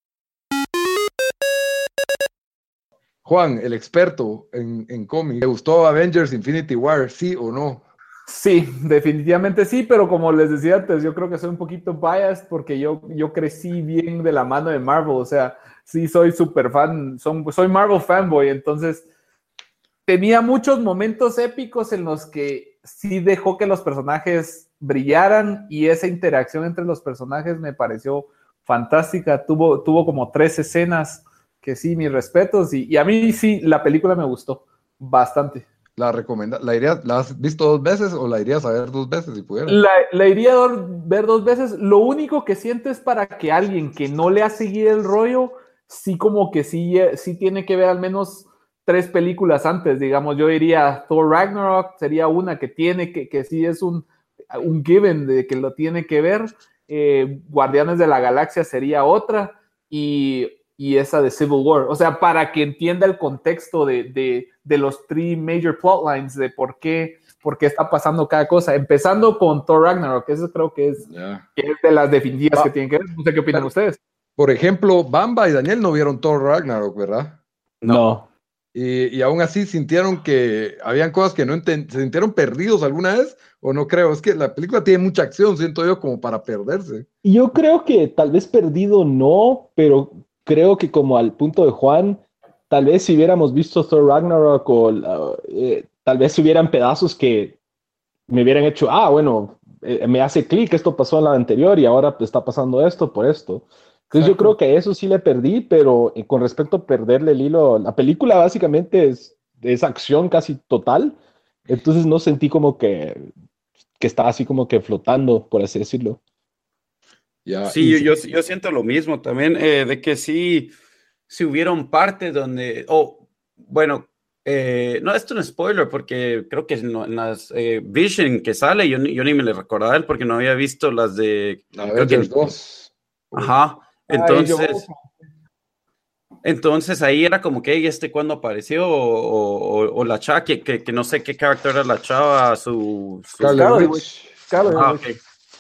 Juan, el experto en, en cómics, ¿te gustó Avengers Infinity War, sí o no? Sí, definitivamente sí, pero como les decía antes, yo creo que soy un poquito biased porque yo, yo crecí bien de la mano de Marvel, o sea, sí soy súper fan, soy Marvel fanboy, entonces tenía muchos momentos épicos en los que sí dejó que los personajes brillaran y esa interacción entre los personajes me pareció fantástica, tuvo, tuvo como tres escenas que sí, mis respetos, y, y a mí sí, la película me gustó bastante. ¿La, recomenda ¿La, iría- ¿La has visto dos veces o la irías a ver dos veces si pudieras? La, la iría a ver dos veces. Lo único que siento es para que alguien que no le ha seguido el rollo, sí como que sí, sí tiene que ver al menos tres películas antes. Digamos, yo diría Thor Ragnarok sería una que tiene, que, que sí es un, un given de que lo tiene que ver. Eh, Guardianes de la Galaxia sería otra. Y, y esa de Civil War. O sea, para que entienda el contexto de, de, de los three major plotlines, de por qué, por qué está pasando cada cosa. Empezando con Thor Ragnarok, que eso creo que es, Ya. que es de las definitivas Va. que tienen que ver. No sé qué opinan Pero- ustedes. Por ejemplo, Bamba y Daniel no vieron Thor Ragnarok, ¿verdad? no. Y, y aún así sintieron que habían cosas que no enten- se sintieron perdidos alguna vez, o no creo. Es que la película tiene mucha acción, siento yo, como para perderse. Yo creo que tal vez perdido no, pero creo que como al punto de Juan, tal vez si hubiéramos visto Thor Ragnarok o eh, tal vez hubieran pedazos que me hubieran hecho, ah, bueno, eh, me hace clic, esto pasó en la anterior y ahora está pasando esto por esto. Entonces yo Exacto. creo que eso sí le perdí, pero eh, con respecto a perderle el hilo, la película básicamente es, es acción casi total, entonces no sentí como que, que estaba así como que flotando, por así decirlo. Ya, Sí, y- yo, yo, yo siento lo mismo también, eh, de que sí, si hubieron partes donde, oh, bueno, eh, no, esto no es spoiler, porque creo que en, en las eh, Vision que sale, yo, ni- yo ni me le recordaba él porque no había visto las de... creo que- Avengers 2. Ajá, entonces... entonces ahí era como que, "Ey, ¿este cuándo apareció? O, o- o la chava, que, que, que no sé qué carácter era la chava, su... su-. Witch. Scarlet Ah.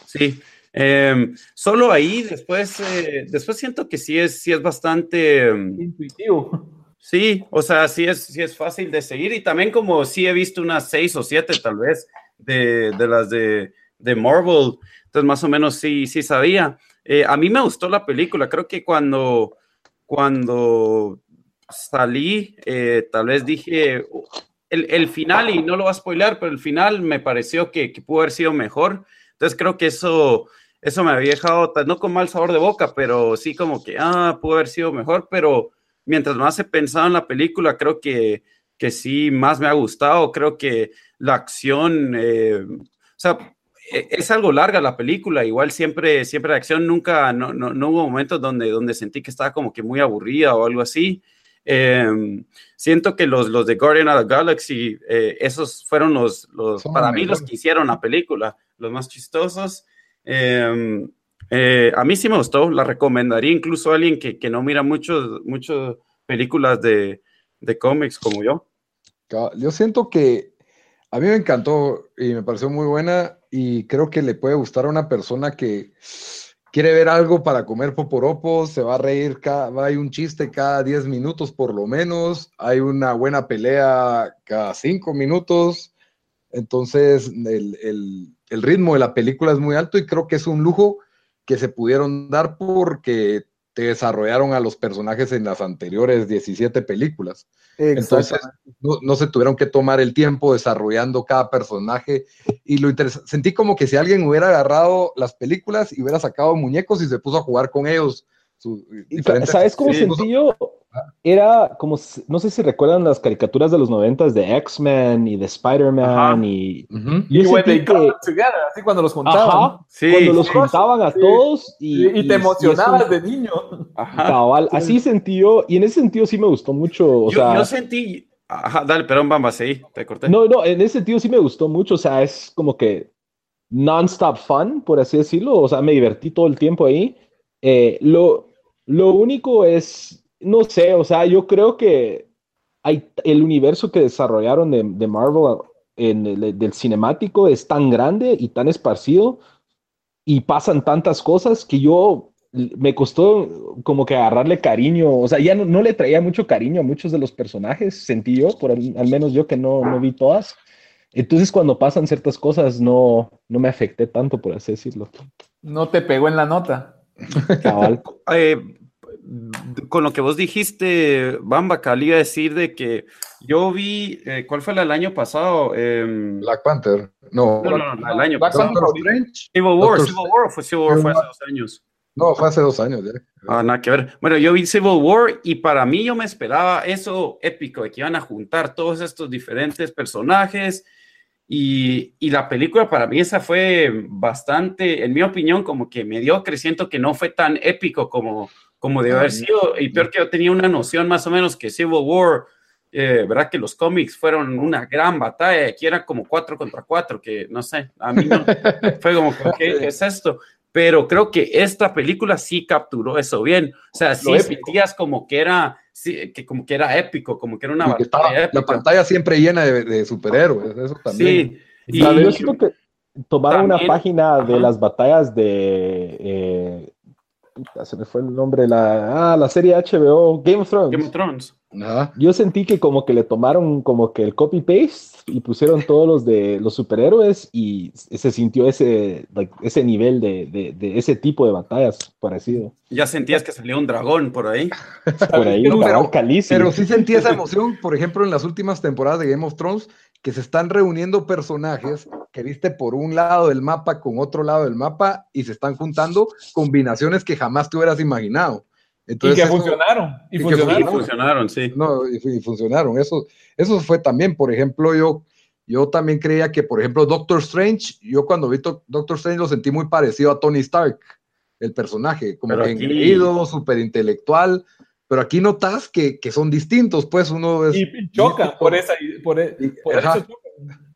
Sí. Em, solo ahí, después, eh, después siento que sí es, sí es bastante... em, Intuitivo. Sí, o sea, sí es, sí es fácil de seguir y también como sí he visto unas seis o siete tal vez de, de las de, de Marvel, entonces más o menos sí, sí sabía. Eh, a mí me gustó la película, creo que cuando, cuando salí, eh, tal vez dije el, el final, y no lo voy a spoiler, pero el final me pareció que, que pudo haber sido mejor, entonces creo que eso, eso me había dejado, no con mal sabor de boca, pero sí como que, ah, pudo haber sido mejor, pero mientras más he pensado en la película, creo que, que sí, más me ha gustado. Creo que la acción, eh, o sea, es algo larga la película. Igual siempre, siempre la acción nunca, no, no, no hubo momentos donde, donde sentí que estaba como que muy aburrida o algo así. Eh, siento que los, los de Guardian of the Galaxy, eh, esos fueron los, los Son para mí, los que hicieron la película, los más chistosos. Eh, eh, a mí sí me gustó, la recomendaría incluso a alguien que, que no mira muchas películas de, de cómics como yo. Yo siento que a mí me encantó y me pareció muy buena y creo que le puede gustar a una persona que quiere ver algo para comer poporopos, se va a reír, cada, hay un chiste cada 10 minutos por lo menos, hay una buena pelea cada 5 minutos, entonces el, el- el ritmo de la película es muy alto y creo que es un lujo que se pudieron dar porque te desarrollaron a los personajes en las anteriores 17 películas. Entonces, no, no se tuvieron que tomar el tiempo desarrollando cada personaje. Y lo interesante, sentí como que si alguien hubiera agarrado las películas y hubiera sacado muñecos y se puso a jugar con ellos. su- ¿Sabes cómo Sí. sentí yo? Era como, no sé si recuerdan las caricaturas de los noventas de X-Men y de. Spider-Man y Ujú. Y yo when they que, together, así cuando los juntaban. ajá, Sí, cuando los sí, juntaban a sí. todos y, Y, y te y emocionabas eso- de niño. ajá. cabal, así sentí yo, y en ese sentido sí me gustó mucho, o yo, sea, yo sentí, ajá, dale, perdón, Bamba, sí, te corté. no, no, en ese sentido sí me gustó mucho, o sea, es como que non-stop fun, por así decirlo, o sea, me divertí todo el tiempo ahí. Eh, lo, lo único es, no sé, o sea, yo creo que hay, el universo que desarrollaron de, de Marvel en el, del cinemático es tan grande y tan esparcido y pasan tantas cosas que yo me costó como que agarrarle cariño, o sea, ya no, no le traía mucho cariño a muchos de los personajes, sentí yo, por al, al menos yo que no, no vi todas. Entonces cuando pasan ciertas cosas no, no me afecté tanto, por así decirlo. No te pegó en la nota. Cabal. Eh, con lo que vos dijiste, Bamba, Cali, iba a decir de que yo vi, eh, ¿cuál fue la del año pasado? Em, Black Panther. No, no, no, no, del año Black pasado. Strange. Civil War, Doctor Civil War fue Civil War fue hace dos años. No, fue hace dos años ya. Ah, nada que ver. Bueno, yo vi Civil War y para mí yo me esperaba eso épico, de que iban a juntar todos estos diferentes personajes y, y la película para mí esa fue bastante, en mi opinión, como que mediocre, siento que no fue tan épico como, como debe haber sido y peor que yo tenía una noción más o menos que Civil War, eh, verdad que los cómics fueron una gran batalla, aquí era como cuatro contra cuatro, que no sé, a mí no, fue como, que, ¿qué es esto? Pero creo que esta película sí capturó eso bien. O sea, sí sentías como que era, sí, que como que era épico, como que era una estaba batalla la épica. pantalla siempre llena de, de superhéroes, eso también. Sí. Y, Y yo siento que tomaron una página de las batallas de... eh, se me fue el nombre, la, ah, la serie HBO Game of Thrones. Game of Thrones. Ajá. Yo sentí que como que le tomaron como que el copy-paste y pusieron todos los de los superhéroes y se sintió ese, like, ese nivel de, de- de ese tipo de batallas parecido. Ya sentías que salía un dragón por ahí. Por ahí, Pero- cabal, calísimo. Pero sí sentí esa emoción, por ejemplo, en las últimas temporadas de Game of Thrones, que se están reuniendo personajes que viste por un lado del mapa con otro lado del mapa y se están juntando combinaciones que jamás te hubieras imaginado. Y que eso- funcionaron. Y, y que Y funcionaron. funcionaron, sí. No, y, y funcionaron. Eso, eso fue también, por ejemplo, yo, yo también creía que, por ejemplo, Doctor Strange, yo cuando vi to- Doctor Strange lo sentí muy parecido a Tony Stark, el personaje, como Pero que aquí- engreído, súper intelectual, pero aquí notas que, que son distintos, pues uno es... Y, y chocan por esa. Por, e- por eso.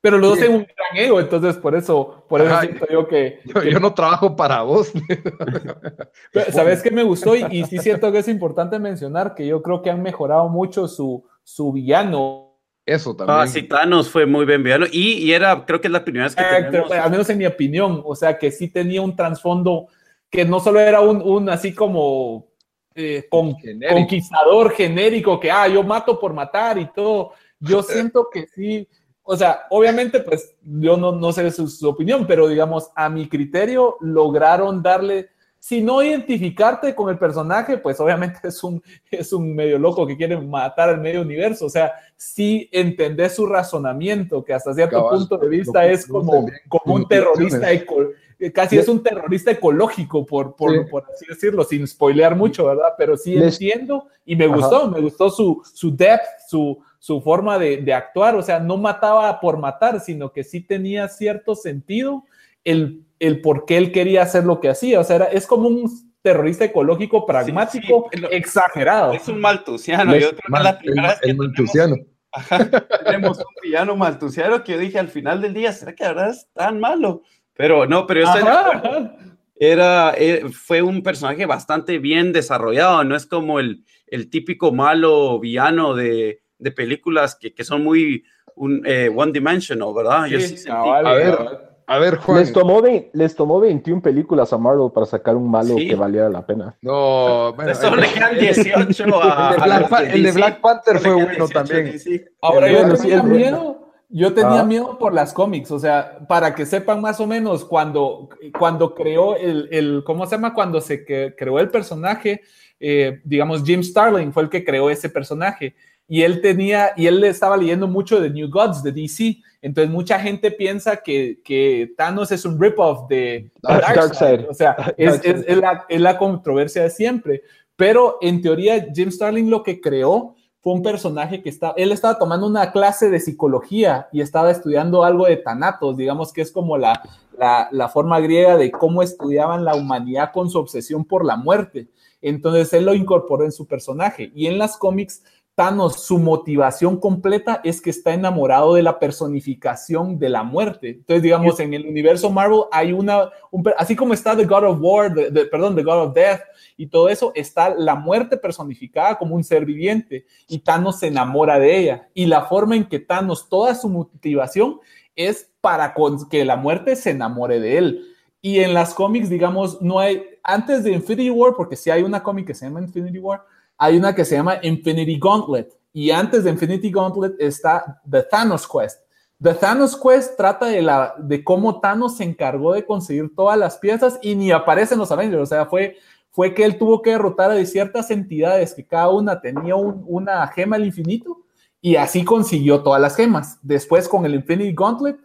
Pero los dos Sí. tienen un gran ego, entonces por eso, por eso Ajá, siento yo que, Yo, yo no trabajo para vos. Pero, ¿Sabes qué me gustó? Y, y sí siento que es importante mencionar que yo creo que han mejorado mucho su, su villano. Eso también. Ah, sí, Thanos fue muy bien villano. Y, y era, creo que es la primera vez que Eh, tenemos... al menos en mi opinión. O sea, que sí tenía un trasfondo que no solo era un, un así como eh, con- Genérico. conquistador genérico, que, ah, yo mato por matar y todo. Yo siento que sí. O sea, obviamente, pues yo no, no sé su, su opinión, pero digamos, a mi criterio, lograron darle, si no identificarte con el personaje, pues obviamente es un, es un medio loco que quiere matar al medio universo. O sea, sí entendés su razonamiento, que hasta cierto Cabal, punto de vista es como, como un terrorista, eco- eh, casi es un terrorista ecológico, por, por, Sí. por así decirlo, sin spoilear mucho, ¿verdad? Pero sí entiendo y me Ajá. gustó, me gustó su, su depth, su, su forma de, de actuar, o sea, no mataba por matar, sino que sí tenía cierto sentido el, el por qué él quería hacer lo que hacía, o sea, era- es como un terrorista ecológico pragmático sí, lo- exagerado. Es un maltusiano. Yo creo que es mal- la primera el, vez que el tenemos, maltusiano. tenemos un villano maltusiano que yo dije al final del día, ¿será que verdad es tan malo? Pero no, pero yo estoy era, eh, fue un personaje bastante bien desarrollado, no es como el, el típico malo villano de, de películas que, que son muy un, eh, one dimensional, ¿verdad? Yo sí Sí, sentí- cabal, A ver, cabal. A ver, Juan. Les tomó, ve- les tomó 21 películas a Marvel para sacar un malo Sí. que valiera la pena. No, bueno, Solo le quedan 18 a, el, de a Black, el de Panther fue bueno 18 también. Ahora, yo Bueno, tenía miedo, yo tenía Ah. miedo por las cómics, o sea, para que sepan más o menos, cuando, cuando creó el, el, ¿cómo se llama? Cuando se creó el personaje, eh, digamos, Jim Starlin fue el que creó ese personaje, y él tenía, y él estaba leyendo mucho de New Gods, de DC, entonces mucha gente piensa que, que Thanos es un rip-off de Dark- Darkseid, o sea, es, es- es la, es la controversia de siempre, pero en teoría Jim Starlin lo que creó fue un personaje que está, él estaba tomando una clase de psicología y estaba estudiando algo de tanatos, digamos que es como la, la, la forma griega de cómo estudiaban la humanidad con su obsesión por la muerte. Entonces él lo incorporó en su personaje. Y en las cómics Thanos, su motivación completa es que está enamorado de la personificación de la muerte. Entonces, digamos, en el universo Marvel hay una, así como está The God of War, the- perdón, The God of Death y todo eso, está la muerte personificada como un ser viviente y Thanos se enamora de ella. Y la forma en que Thanos, toda su motivación es para con- que la muerte se enamore de él. Y en las cómics, digamos, no hay, antes de Infinity War, porque sí hay una cómic que se llama Infinity War, hay una que se llama Infinity Gauntlet. Y antes de Infinity Gauntlet está The Thanos Quest. The Thanos Quest trata de, la, de cómo Thanos se encargó de conseguir todas las piezas y ni aparecen los Avengers. O sea, fue, fue que él tuvo que derrotar a ciertas entidades que cada una tenía un- una gema al infinito y así consiguió todas las gemas. Después con el Infinity Gauntlet,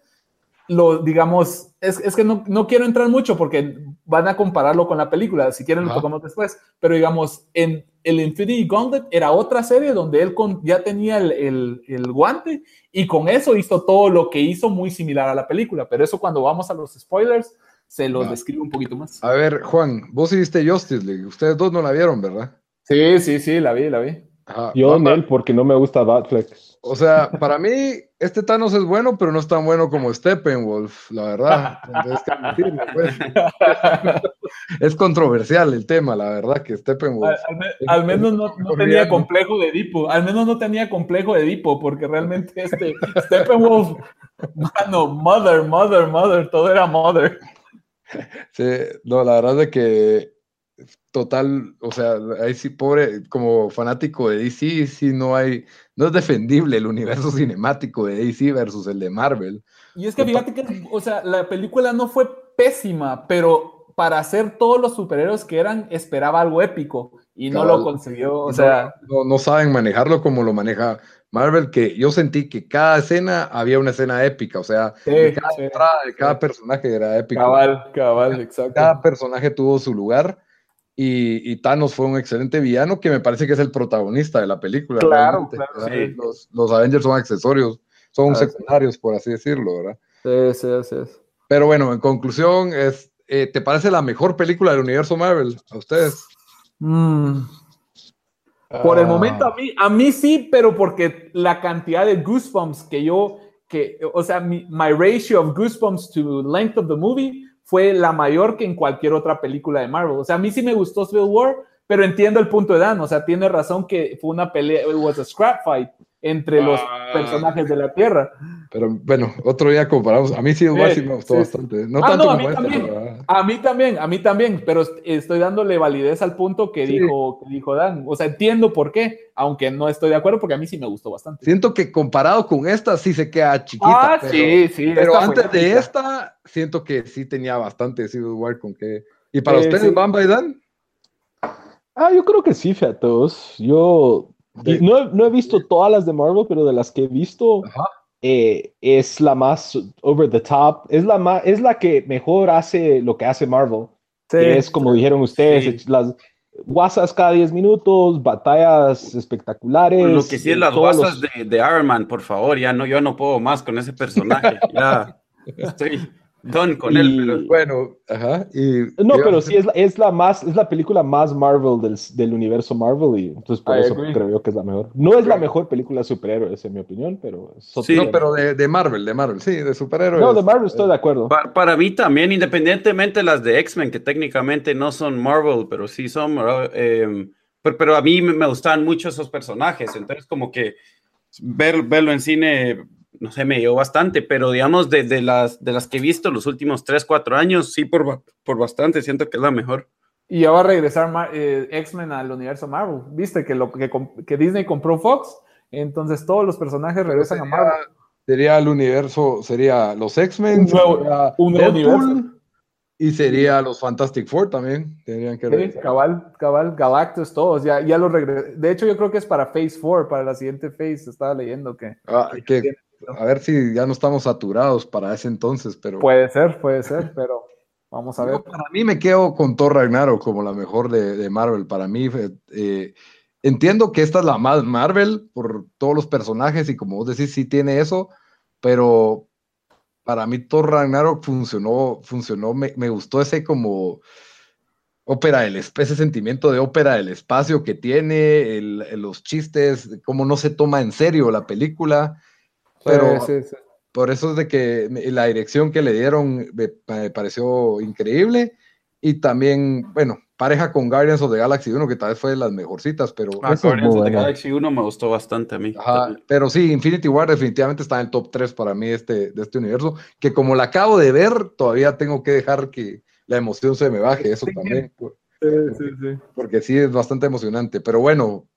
lo digamos, es, es que no, no quiero entrar mucho porque van a compararlo con la película, si quieren lo tocamos después, pero digamos, en el Infinity Gauntlet era otra serie donde él con, ya tenía el, el, el guante y con eso hizo todo lo que hizo muy similar a la película, pero eso cuando vamos a los spoilers se los Ah. describe un poquito más. A ver, Juan, vos sí viste Justice League. Ustedes dos no la vieron, ¿verdad? Sí, sí, sí, la vi, la vi. Ajá. Yo él porque no me gusta Batflex. O sea, para mí, este Thanos es bueno, pero no es tan bueno como Steppenwolf, la verdad. Entonces, ¿qué decirle, pues? Es controversial el tema, la verdad, que Steppenwolf. al al menos no, no tenía complejo de Edipo. Al menos no tenía complejo de Edipo, porque realmente este Steppenwolf, mano, mother, mother, mother, todo era mother. Sí, no, la verdad es que total, o sea, ahí sí, pobre, como fanático de DC, sí no hay, no es defendible el universo cinemático de DC versus el de Marvel. Y es que fíjate que, o sea, la película no fue pésima, pero para hacer todos los superhéroes que eran, esperaba algo épico y no Cabal. lo consiguió. O sea, no, no saben manejarlo como lo maneja Marvel, que yo sentí que cada escena había una escena épica, o sea, sí, de cada sí, entrada de cada sí. personaje era épico. cabal, cabal, exacto. Cada personaje tuvo su lugar y, y Thanos fue un excelente villano que me parece que es el protagonista de la película. Claro, claro, sí. los, los Avengers son accesorios, son sí. secundarios, por así decirlo, ¿verdad? Sí, sí, sí. sí. Pero bueno, en conclusión, es, eh, ¿te parece la mejor película del universo Marvel a ustedes? Mm. Por el Ah, momento a mí, a mí sí, pero porque la cantidad de goosebumps que yo que, o sea, mi, my ratio of goosebumps to length of the movie fue la mayor que en cualquier otra película de Marvel. O sea, a mí sí me gustó Civil War, pero entiendo el punto de Dan. O sea, tiene razón que fue una pelea, it was a scrap fight entre los Ah. personajes de la Tierra. Pero bueno, otro día comparamos. A mí sí, igual sí me gustó sí, bastante. No Ah, tanto no, a mí esta, también. pero, ah, A mí también, a mí también, pero est- estoy dándole validez al punto que, Sí. dijo, que dijo Dan. O sea, entiendo por qué, aunque no estoy de acuerdo porque a mí sí me gustó bastante. Siento que comparado con esta sí se queda chiquita. ah, pero, sí, sí. Pero antes de esta, siento que sí tenía bastante Civil War con que. ¿Y para Sí, ustedes, sí. Bamba y Dan? Ah, yo creo que sí, featos. Yo No, he- no he visto todas las de Marvel, pero de las que he visto, Ajá. eh, es la más over the top. Es la, más, es la que mejor hace lo que hace Marvel. Sí. que es como dijeron ustedes, Sí. las guasas cada 10 minutos, batallas espectaculares. Lo que sí es las guasas los- de, de Iron Man, por favor, ya no, yo no puedo más con ese personaje. Ya estoy done con él, Y- pero Bueno, ajá. Y, No, pero sí es la, es la más, es la película más Marvel del, del universo Marvel y entonces por I eso agree. creo yo que es la mejor. No es la mejor película de superhéroes en mi opinión, pero Sí. No, pero de, de Marvel, de Marvel, sí, de superhéroes. No, de Marvel estoy de acuerdo. pa- para mí también, independientemente de las de X-Men, que técnicamente no son Marvel, pero sí son. Eh, pero, pero a mí me, me gustaban mucho esos personajes, entonces como que ver, verlo en cine, no sé, me dio bastante, pero digamos, de, de las, de las que he visto los últimos 3, 4 años, sí, por, por bastante, siento que es la mejor. Y ya va a regresar eh, X-Men al universo Marvel. Viste que, lo, que, que Disney compró Fox, entonces todos los personajes regresan a Marvel. sería el universo, sería los X-Men, Un nuevo- un universo. y sería los Fantastic Four también. Tendrían que Sí, regresar. cabal, cabal, Galactus, todos, ya, ya los regresé. De hecho, yo creo que es para Phase 4, para la siguiente Phase, estaba leyendo que Ah, que- a ver si ya no estamos saturados para ese entonces, pero puede ser, puede ser, pero vamos a ver. Para mí me quedo con Thor Ragnarok como la mejor de, de Marvel. Para mí, eh, eh, entiendo que esta es la más Marvel por todos los personajes y como vos decís, sí tiene eso, pero para mí Thor Ragnarok funcionó, funcionó, me, me gustó ese como ópera del ese sentimiento de ópera del espacio que tiene, el- los chistes, cómo no se toma en serio la película, pero Sí, sí, sí. por eso es de que me- la dirección que le dieron me, pareció increíble. Y también, bueno, pareja con Guardians of the Galaxy 1, que tal vez fue de las mejorcitas, pero, Ah, Guardians of the. Galaxy 1 me gustó bastante a mí. ajá, pero sí, Infinity War definitivamente está en el top 3 para mí de este, de este universo, que como la acabo de ver, todavía tengo que dejar que la emoción se me baje, eso también, Sí, sí, sí. porque sí es bastante emocionante. Pero bueno,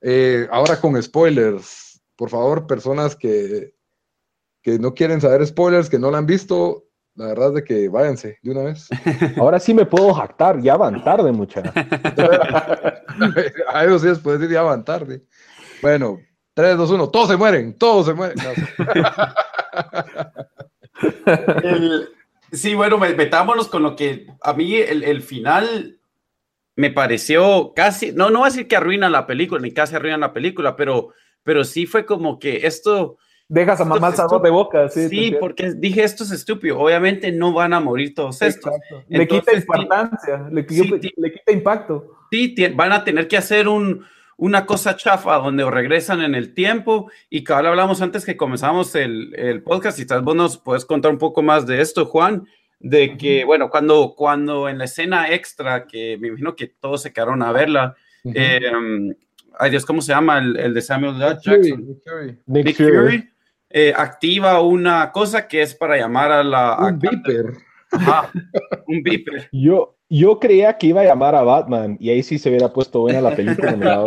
eh, ahora con spoilers, por favor, personas que, que no quieren saber spoilers, que no la han visto, la verdad es de que váyanse de una vez. Ahora sí me puedo jactar, ya van tarde, mucha. A eso sí después de ya van tarde. Bueno, 3, 2, 1, todos se mueren, todos se mueren. No, El- sí, bueno, me- metámonos con lo que a mí el, el final me pareció casi, no, no voy a decir que arruina la película, ni casi arruina la película, pero, pero sí fue como que esto, Dejas a mamá sabor de boca, sí. sí, porque dije esto es estúpido, obviamente no van a morir todos estos. Exacto. Le quita Entonces, sí. importancia, le, Sí, quita- ti- le quita impacto. Sí, van a tener que hacer un, una cosa chafa donde regresan en el tiempo y cabal hablamos antes que comenzamos el, el podcast vez vos nos puedes contar un poco más de esto, Juan, de que, bueno, cuando, cuando en la escena extra, que me imagino que todos se quedaron a verla, eh, ay Dios, ¿cómo se llama el, el de Samuel L. Jackson? Fury, Fury. Nick, Nick Fury. Fury. eh, activa una cosa que es para llamar a la... a Un beeper. Ajá, un beeper. Yo, yo creía que iba a llamar a Batman y ahí sí se hubiera puesto buena la película. ¿no?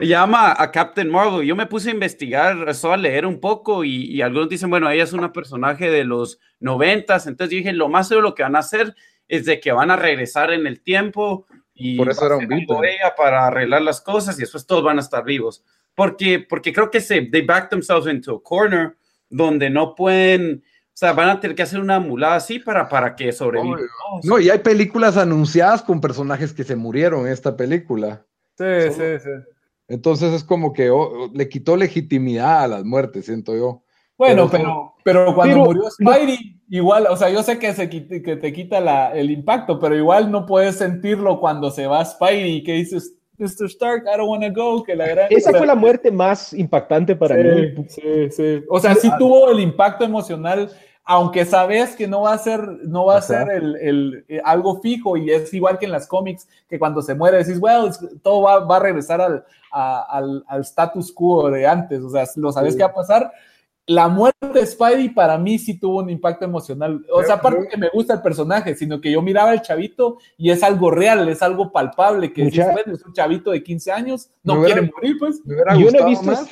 Llama a Captain Marvel. Yo me puse a investigar, solo a leer un poco y, y algunos dicen, bueno, ella es una personaje de los noventas, entonces yo dije, lo más seguro lo que van a hacer es de que van a regresar en el tiempo y Por eso era un ella para arreglar las cosas y después todos van a estar vivos. Porque, porque creo que se, they back themselves into a corner donde no pueden, o sea, van a tener que hacer una mulada así para, para que sobrevivan. No, y hay películas anunciadas con personajes que se murieron en esta película. Sí, sí, sí. Entonces es como que oh, le quitó legitimidad a las muertes, siento yo. Bueno, Pero- pero, pero cuando Pero- murió Spidey, igual, o sea, yo sé que, se, que te quita la- el impacto, pero igual no puedes sentirlo cuando se va Spidey, que dices, Mr. Stark, I don't wanna go, que la gran... Esa fue la muerte más impactante para mí. Sí, sí, sí. O sea, sí tuvo el impacto emocional, aunque sabes que no va a ser, no va a Ajá. ser el, el- eh, algo fijo y es igual que en las cómics, que cuando se muere decís, well, todo va, va a regresar al, a- al, al status quo de antes, o sea, lo sabes Sí. que va a pasar. La muerte de Spidey para mí sí tuvo un impacto emocional. O sea, aparte que me gusta el personaje, sino que yo miraba al chavito y es algo real, es algo palpable, que Mucha- bueno, es un chavito de 15 años, no hubiera- quiere morir, pues. Yo no he visto, más.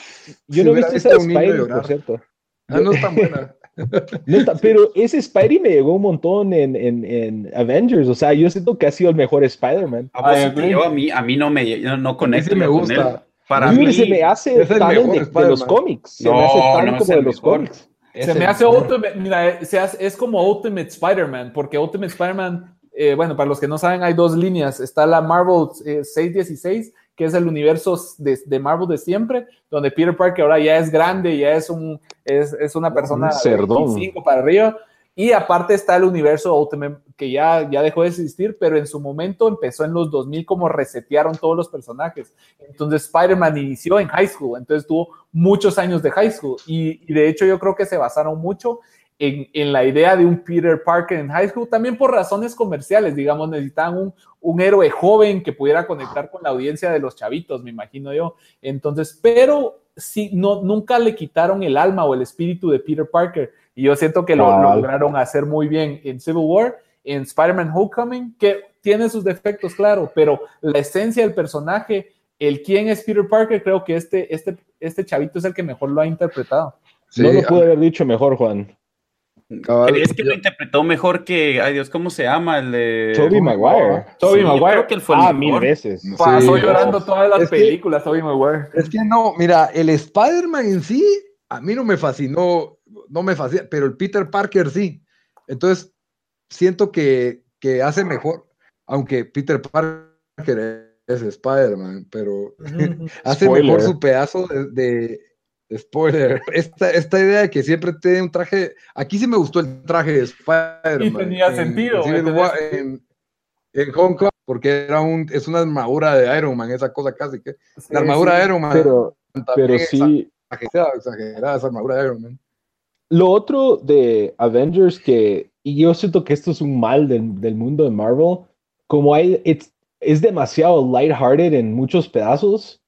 yo si no he visto visto esa Spidey, llorar. por cierto. Ah, no es tan buena. Pero ese Spidey me llegó un montón en, en, en Avengers. O sea, yo siento que ha sido el mejor Spider-Man. A a mí, a mí no me no, no conecto sí me con gusta. él. Para mí, se me hace es el tan mejor de, los cómics. Se me No, hace tan no es como de los mejor. cómics. Se me hace mejor. Ultimate, mira, eh, se hace- es como Ultimate Spider-Man, porque Ultimate Spider-Man, eh, bueno, para los que no saben, hay dos líneas. Está la Marvel eh, 616, que es el universo de, de Marvel de siempre, donde Peter Parker ahora ya es grande, ya es, un, es, es una persona de cerdón. 25 para arriba. Y aparte está el universo Ultimate, que ya, ya dejó de existir, pero en su momento empezó en los 2000 como resetearon todos los personajes. Entonces Spider-Man inició en high school, entonces tuvo muchos años de high school. Y, y de hecho yo creo que se basaron mucho en, en la idea de un Peter Parker en high school, también por razones comerciales, digamos, necesitaban un, un héroe joven que pudiera conectar con la audiencia de los chavitos, me imagino yo. Entonces, pero sí, no, nunca le quitaron el alma o el espíritu de Peter Parker. Y yo siento que lo, lograron hacer muy bien en Civil War, en Spider-Man Homecoming, que tiene sus defectos, claro, pero la esencia del personaje, el quién es Peter Parker, creo que este, este, este chavito es el que mejor lo ha interpretado. Sí, no lo pude haber dicho mejor, Juan. cabal. ¿Crees que lo interpretó mejor que, ay Dios, ¿cómo se llama? El de... Tobey Maguire. Tobey Sí, yo Maguire. creo que él fue el Ah, mejor. mil veces. Sí, Pasó no. llorando todas las Es que- películas, Tobey Maguire. Es que no, mira, el Spider-Man en sí, a mí no me fascinó, no me fascina, pero el Peter Parker sí. Entonces, siento que, que hace mejor, aunque Peter Parker es Spider-Man, pero hace Spoiler. mejor su pedazo de, de- de spoiler. Esta, esta idea de que siempre tiene un traje, aquí sí me gustó el traje de Spider-Man. Y tenía en- sentido, en tenía en- en Hong Kong, porque era un, es una armadura de Iron Man, esa cosa casi que. La armadura de Iron Man Pero, pero sí, exagerada, exagerada esa armadura de Iron Man. Lo otro de Avengers que, y yo siento que esto es un mal del, del mundo de Marvel, como hay, it's- es demasiado lighthearted en muchos pedazos,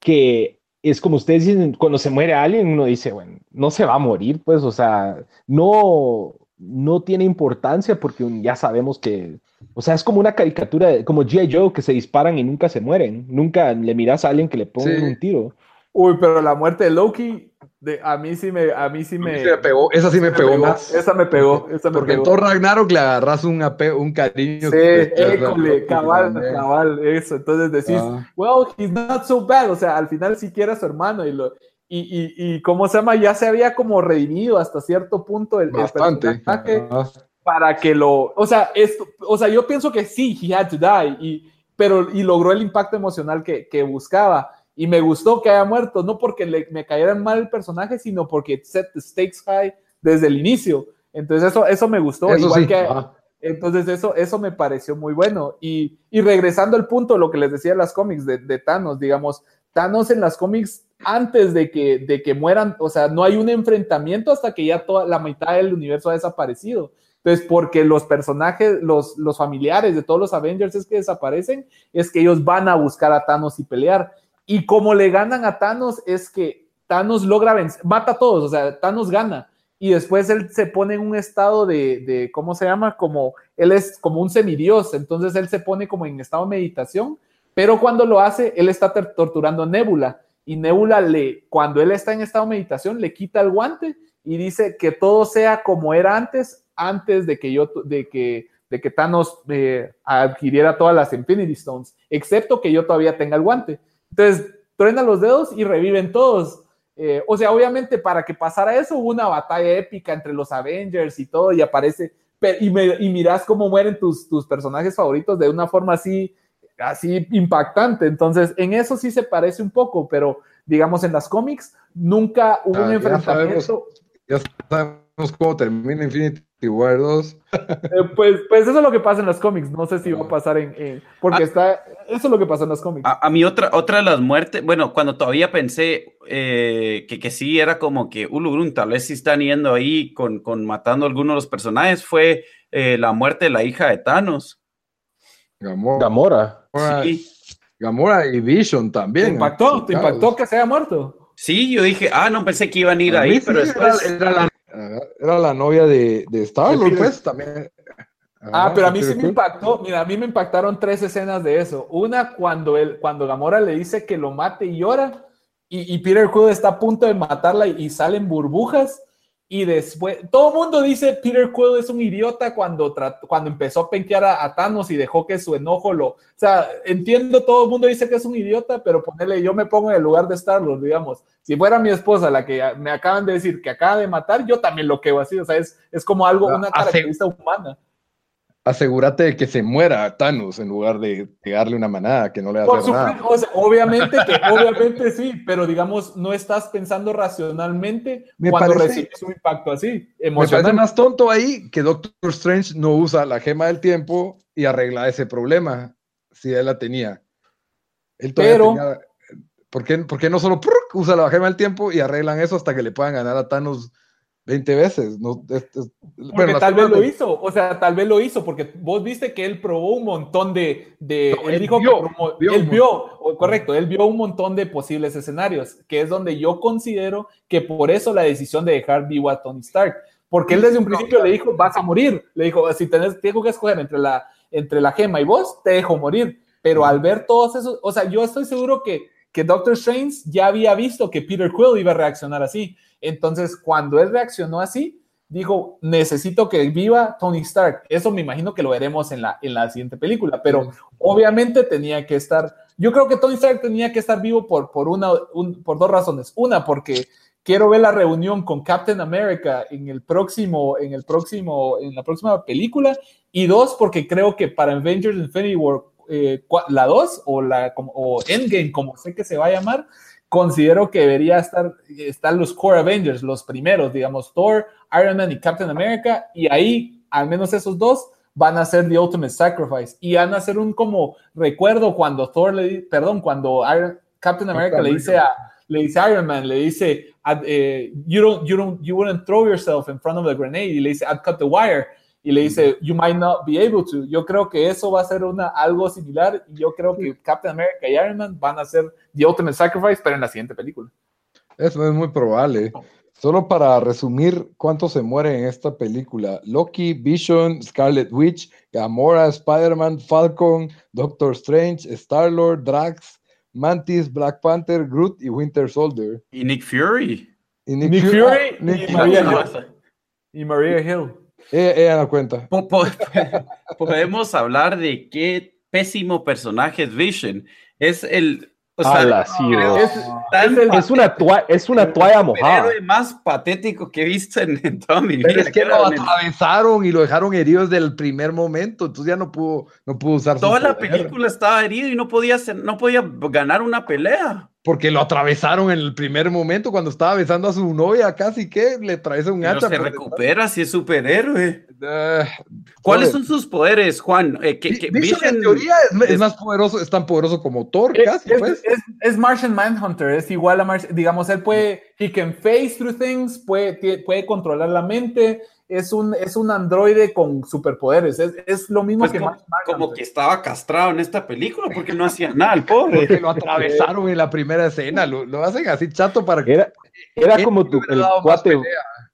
que es como ustedes dicen, cuando se muere alguien, uno dice, bueno, no se va a morir, pues, o sea, no, no tiene importancia porque ya sabemos que, o sea, es como una caricatura, como G.I. Joe, que se disparan y nunca se mueren, nunca le miras a alguien que le pongan Sí. un tiro. Uy, pero la muerte de Loki, de, a mí sí me, a mí sí mí me, sí me pegó, esa sí me pegó más. Esa me pegó, esa me Porque en pegó. Thor Ragnarok le agarras un, ape- un cariño. Sí, école, cabal, cabal, eso. Entonces decís, Ah. well, he's not so bad. O sea, al final siquiera su hermano y lo. Y, y, y cómo se llama, ya se había como redimido hasta cierto punto el, el Bastante. personaje Ah. para que lo, o sea, esto, o sea, yo pienso que sí, he had to die, y, pero, y logró el impacto emocional que, que buscaba, y me gustó que haya muerto, no porque le, me cayera mal el personaje, sino porque set the stakes high desde el inicio, entonces eso, eso me gustó, Eso igual sí. que, ah. entonces eso, eso me pareció muy bueno, y, y regresando al punto, lo que les decía de las cómics de, de Thanos, digamos, Thanos en las cómics antes de que, de que mueran, o sea, no hay un enfrentamiento hasta que ya toda la mitad del universo ha desaparecido. Entonces, porque los personajes, los, los familiares de todos los Avengers es que desaparecen, es que ellos van a buscar a Thanos y pelear. Y como le ganan a Thanos es que Thanos logra vencer, mata a todos, o sea, Thanos gana. Y después él se pone en un estado de, de, ¿cómo se llama? Como, él es como un semidios, entonces él se pone como en estado de meditación, pero cuando lo hace, él está torturando a Nebula. Y Nebula le, cuando él está en estado de meditación, le quita el guante y dice que todo sea como era antes, antes de que yo, de que, de que Thanos eh, adquiriera todas las Infinity Stones, excepto que yo todavía tenga el guante. Entonces, truena los dedos y reviven todos. Eh, o sea, obviamente para que pasara eso hubo una batalla épica entre los Avengers y todo y aparece, y, me- y miras cómo mueren tus, tus personajes favoritos de una forma así, así impactante. Entonces, en eso sí se parece un poco, pero digamos en las cómics nunca hubo Ah, un ya enfrentamiento. Ya sabemos cómo termina Infinity 2. Eh, pues, pues eso es lo que pasa en los cómics. No sé si va a pasar en. en- porque Ah. está. Eso es lo que pasa en los cómics. A, a mí otra, otra de las muertes, bueno, cuando todavía pensé eh, que, que sí era como que Ulurun, tal vez sí están yendo ahí con, con matando a algunos de los personajes, fue eh, la muerte de la hija de Thanos. Gamora, Gamora. Sí, Gamora y Vision ¿Te también. impactó? ¿Te impactó que se haya muerto? sí, yo dije, ah, no pensé que iban a ir A ahí, sí, pero era, después... era la, era la novia de, de Star-Lord, De Peter- pues, también. Ah, pero a mí sí me impactó. Mira, a mí me impactaron tres escenas de eso. Una, cuando, él, cuando Gamora le dice que lo mate y llora, y, y Peter Quill está a punto de matarla y, y salen burbujas. Y después, todo el mundo dice Peter Quill es un idiota cuando, cuando empezó a penquear a, a Thanos y dejó que su enojo lo. O sea, entiendo, todo el mundo dice que es un idiota, pero ponerle, yo me pongo en el lugar de Star-Lord, digamos. Si fuera mi esposa la que me acaban de decir que acaba de matar, yo también lo quedo así. O sea, es, es como algo, una característica humana. Asegúrate de que se muera Thanos en lugar de pegarle una manada que no le Por hacer nada. supuesto, o sea, obviamente que, obviamente sí, pero digamos, no estás pensando racionalmente Me cuando parece- recibes un impacto así, Me parece más tonto ahí que Doctor Strange no usa la gema del tiempo y arregla ese problema si él la tenía. Él todavía Pero- tenía- ¿por, qué, por qué no solo usa la gema del tiempo y arreglan eso hasta que le puedan ganar a Thanos 20 veces? No, es- es- Porque bueno, tal vez lo de- hizo, o sea, tal vez lo hizo, porque vos viste que él probó un montón de, de No, él, él dijo vio, que vio él vio, correcto, él vio un montón de posibles escenarios, que es donde yo considero que por eso la decisión de dejar vivo a Tony Stark, porque él desde un principio le dijo, vas a morir, le dijo, si tenés, tengo que escoger entre la, entre la gema y vos, te dejo morir, pero al ver todos esos, o sea, yo estoy seguro que, que Doctor Strange ya había visto que Peter Quill iba a reaccionar así, entonces cuando él reaccionó así, dijo, necesito que viva Tony Stark. Eso me imagino que lo veremos en la, en la siguiente película, pero obviamente tenía que estar, yo creo que Tony Stark tenía que estar vivo por, por, una, un- por dos razones. Una, porque quiero ver la reunión con Captain America en el próximo, en el próximo, en la próxima película. Y dos, porque creo que para Avengers Infinity War, eh, la 2 o, la, o Endgame, como sé que se va a llamar, considero que debería estar, estar los Core Avengers, los primeros, digamos, Thor, Iron Man y Captain America, y ahí, al menos esos dos, van a ser The Ultimate Sacrifice, y van a ser un como recuerdo cuando Thor le, perdón, cuando Iron- Captain America le dice a, le dice Iron Man, le dice, "I'd, eh, you don't, you don't, you wouldn't throw yourself in front of the grenade, y le dice, I'd cut the wire, y le dice, you might not be able to. Yo creo que eso va a ser una, algo similar, y yo creo que Captain America y Iron Man van a ser The Ultimate Sacrifice, pero en la siguiente película. Eso es muy probable. Solo para resumir cuántos se mueren en esta película. Loki, Vision, Scarlet Witch, Gamora, Spider-Man, Falcon, Doctor Strange, Star-Lord, Drax, Mantis, Black Panther, Groot y Winter Soldier. Y Nick Fury. Y Nick Fu- Fury ah, Nick y Fury. Maria Hill. Y Maria Hill. Ella, ella no cuenta. Po- po- Podemos hablar de qué pésimo personaje es Vision. Es el. O sea, Ala, sí, que Es, tan es el- Es una, toa- es una toalla mojada. superhéroe más patético que he visto en, en toda mi vida. Pero es que lo el- atravesaron y lo dejaron herido desde el primer momento. Entonces ya no pudo, no pudo usar su Toda la poder, película estaba herido y no podía, hacer, no podía ganar una pelea. Porque lo atravesaron en el primer momento cuando estaba besando a su novia. Casi que le atravesa un Pero hacha. se recupera si es superhéroe. Ah, ¿Cuáles son sus poderes, Juan? Eh, que- Vi- que Vision, en Vision- teoría es, es es- más poderoso, es tan poderoso como Thor, Es, casi, es- pues. es- es Martian Manhunter, es igual a Martian, digamos, él puede, he can face through things, puede controlar la mente, es un, es un androide con superpoderes, es, es lo mismo pues que como, Martian como que estaba castrado en esta película porque no hacía nada el pobre. Porque lo atravesaron en la primera escena, lo, lo hacen así chato para que Era, era él como tu, el cuate.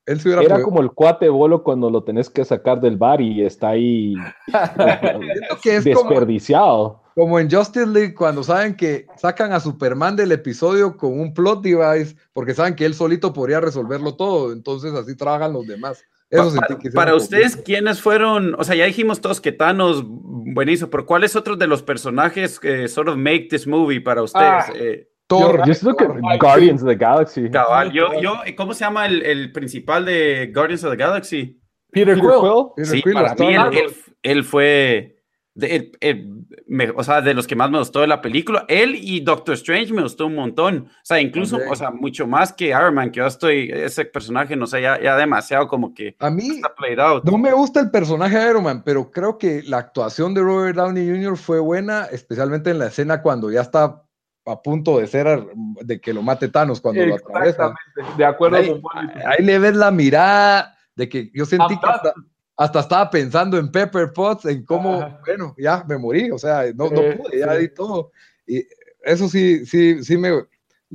Él era podido- como el cuate bolo cuando lo tenés que sacar del bar y está ahí Siento que es como, desperdiciado. como en Justice League cuando saben que sacan a Superman del episodio con un plot device porque saben que él solito podría resolverlo todo, entonces así trabajan los demás. Eso Pa- sentí para, ustedes. ¿quiénes fueron? O sea, ya dijimos todos que Thanos, buenísimo, pero ¿cuáles otros de los personajes que sort of make this movie para ustedes? Ah. Eh, Thor, Yo siento que Ay, Guardians of the Galaxy. cabal, yo, yo, ¿cómo se llama el, el principal de Guardians of the Galaxy? Peter Peter Quill. Quill. Peter Sí, Quill, para mí él- él fue, de, el- el- me- o sea, de los que más me gustó de la película. Él y Doctor Strange me gustó un montón. O sea, incluso, o sea, mucho más que Iron Man, que yo estoy, ese personaje, no sé, ya, ya demasiado como que A mí está played out. no me gusta el personaje de Iron Man, pero creo que la actuación de Robert Downey Jr. fue buena, especialmente en la escena cuando ya está a punto de ser de que lo mate Thanos cuando lo atraviesa. Exactamente, de acuerdo Ahí, con ahí le ves la mirada de que yo sentí que hasta, hasta estaba pensando en Pepper Potts, en cómo, Ajá. bueno, ya me morí, o sea, no, no pude, ya di todo. Y eso sí, sí, sí me...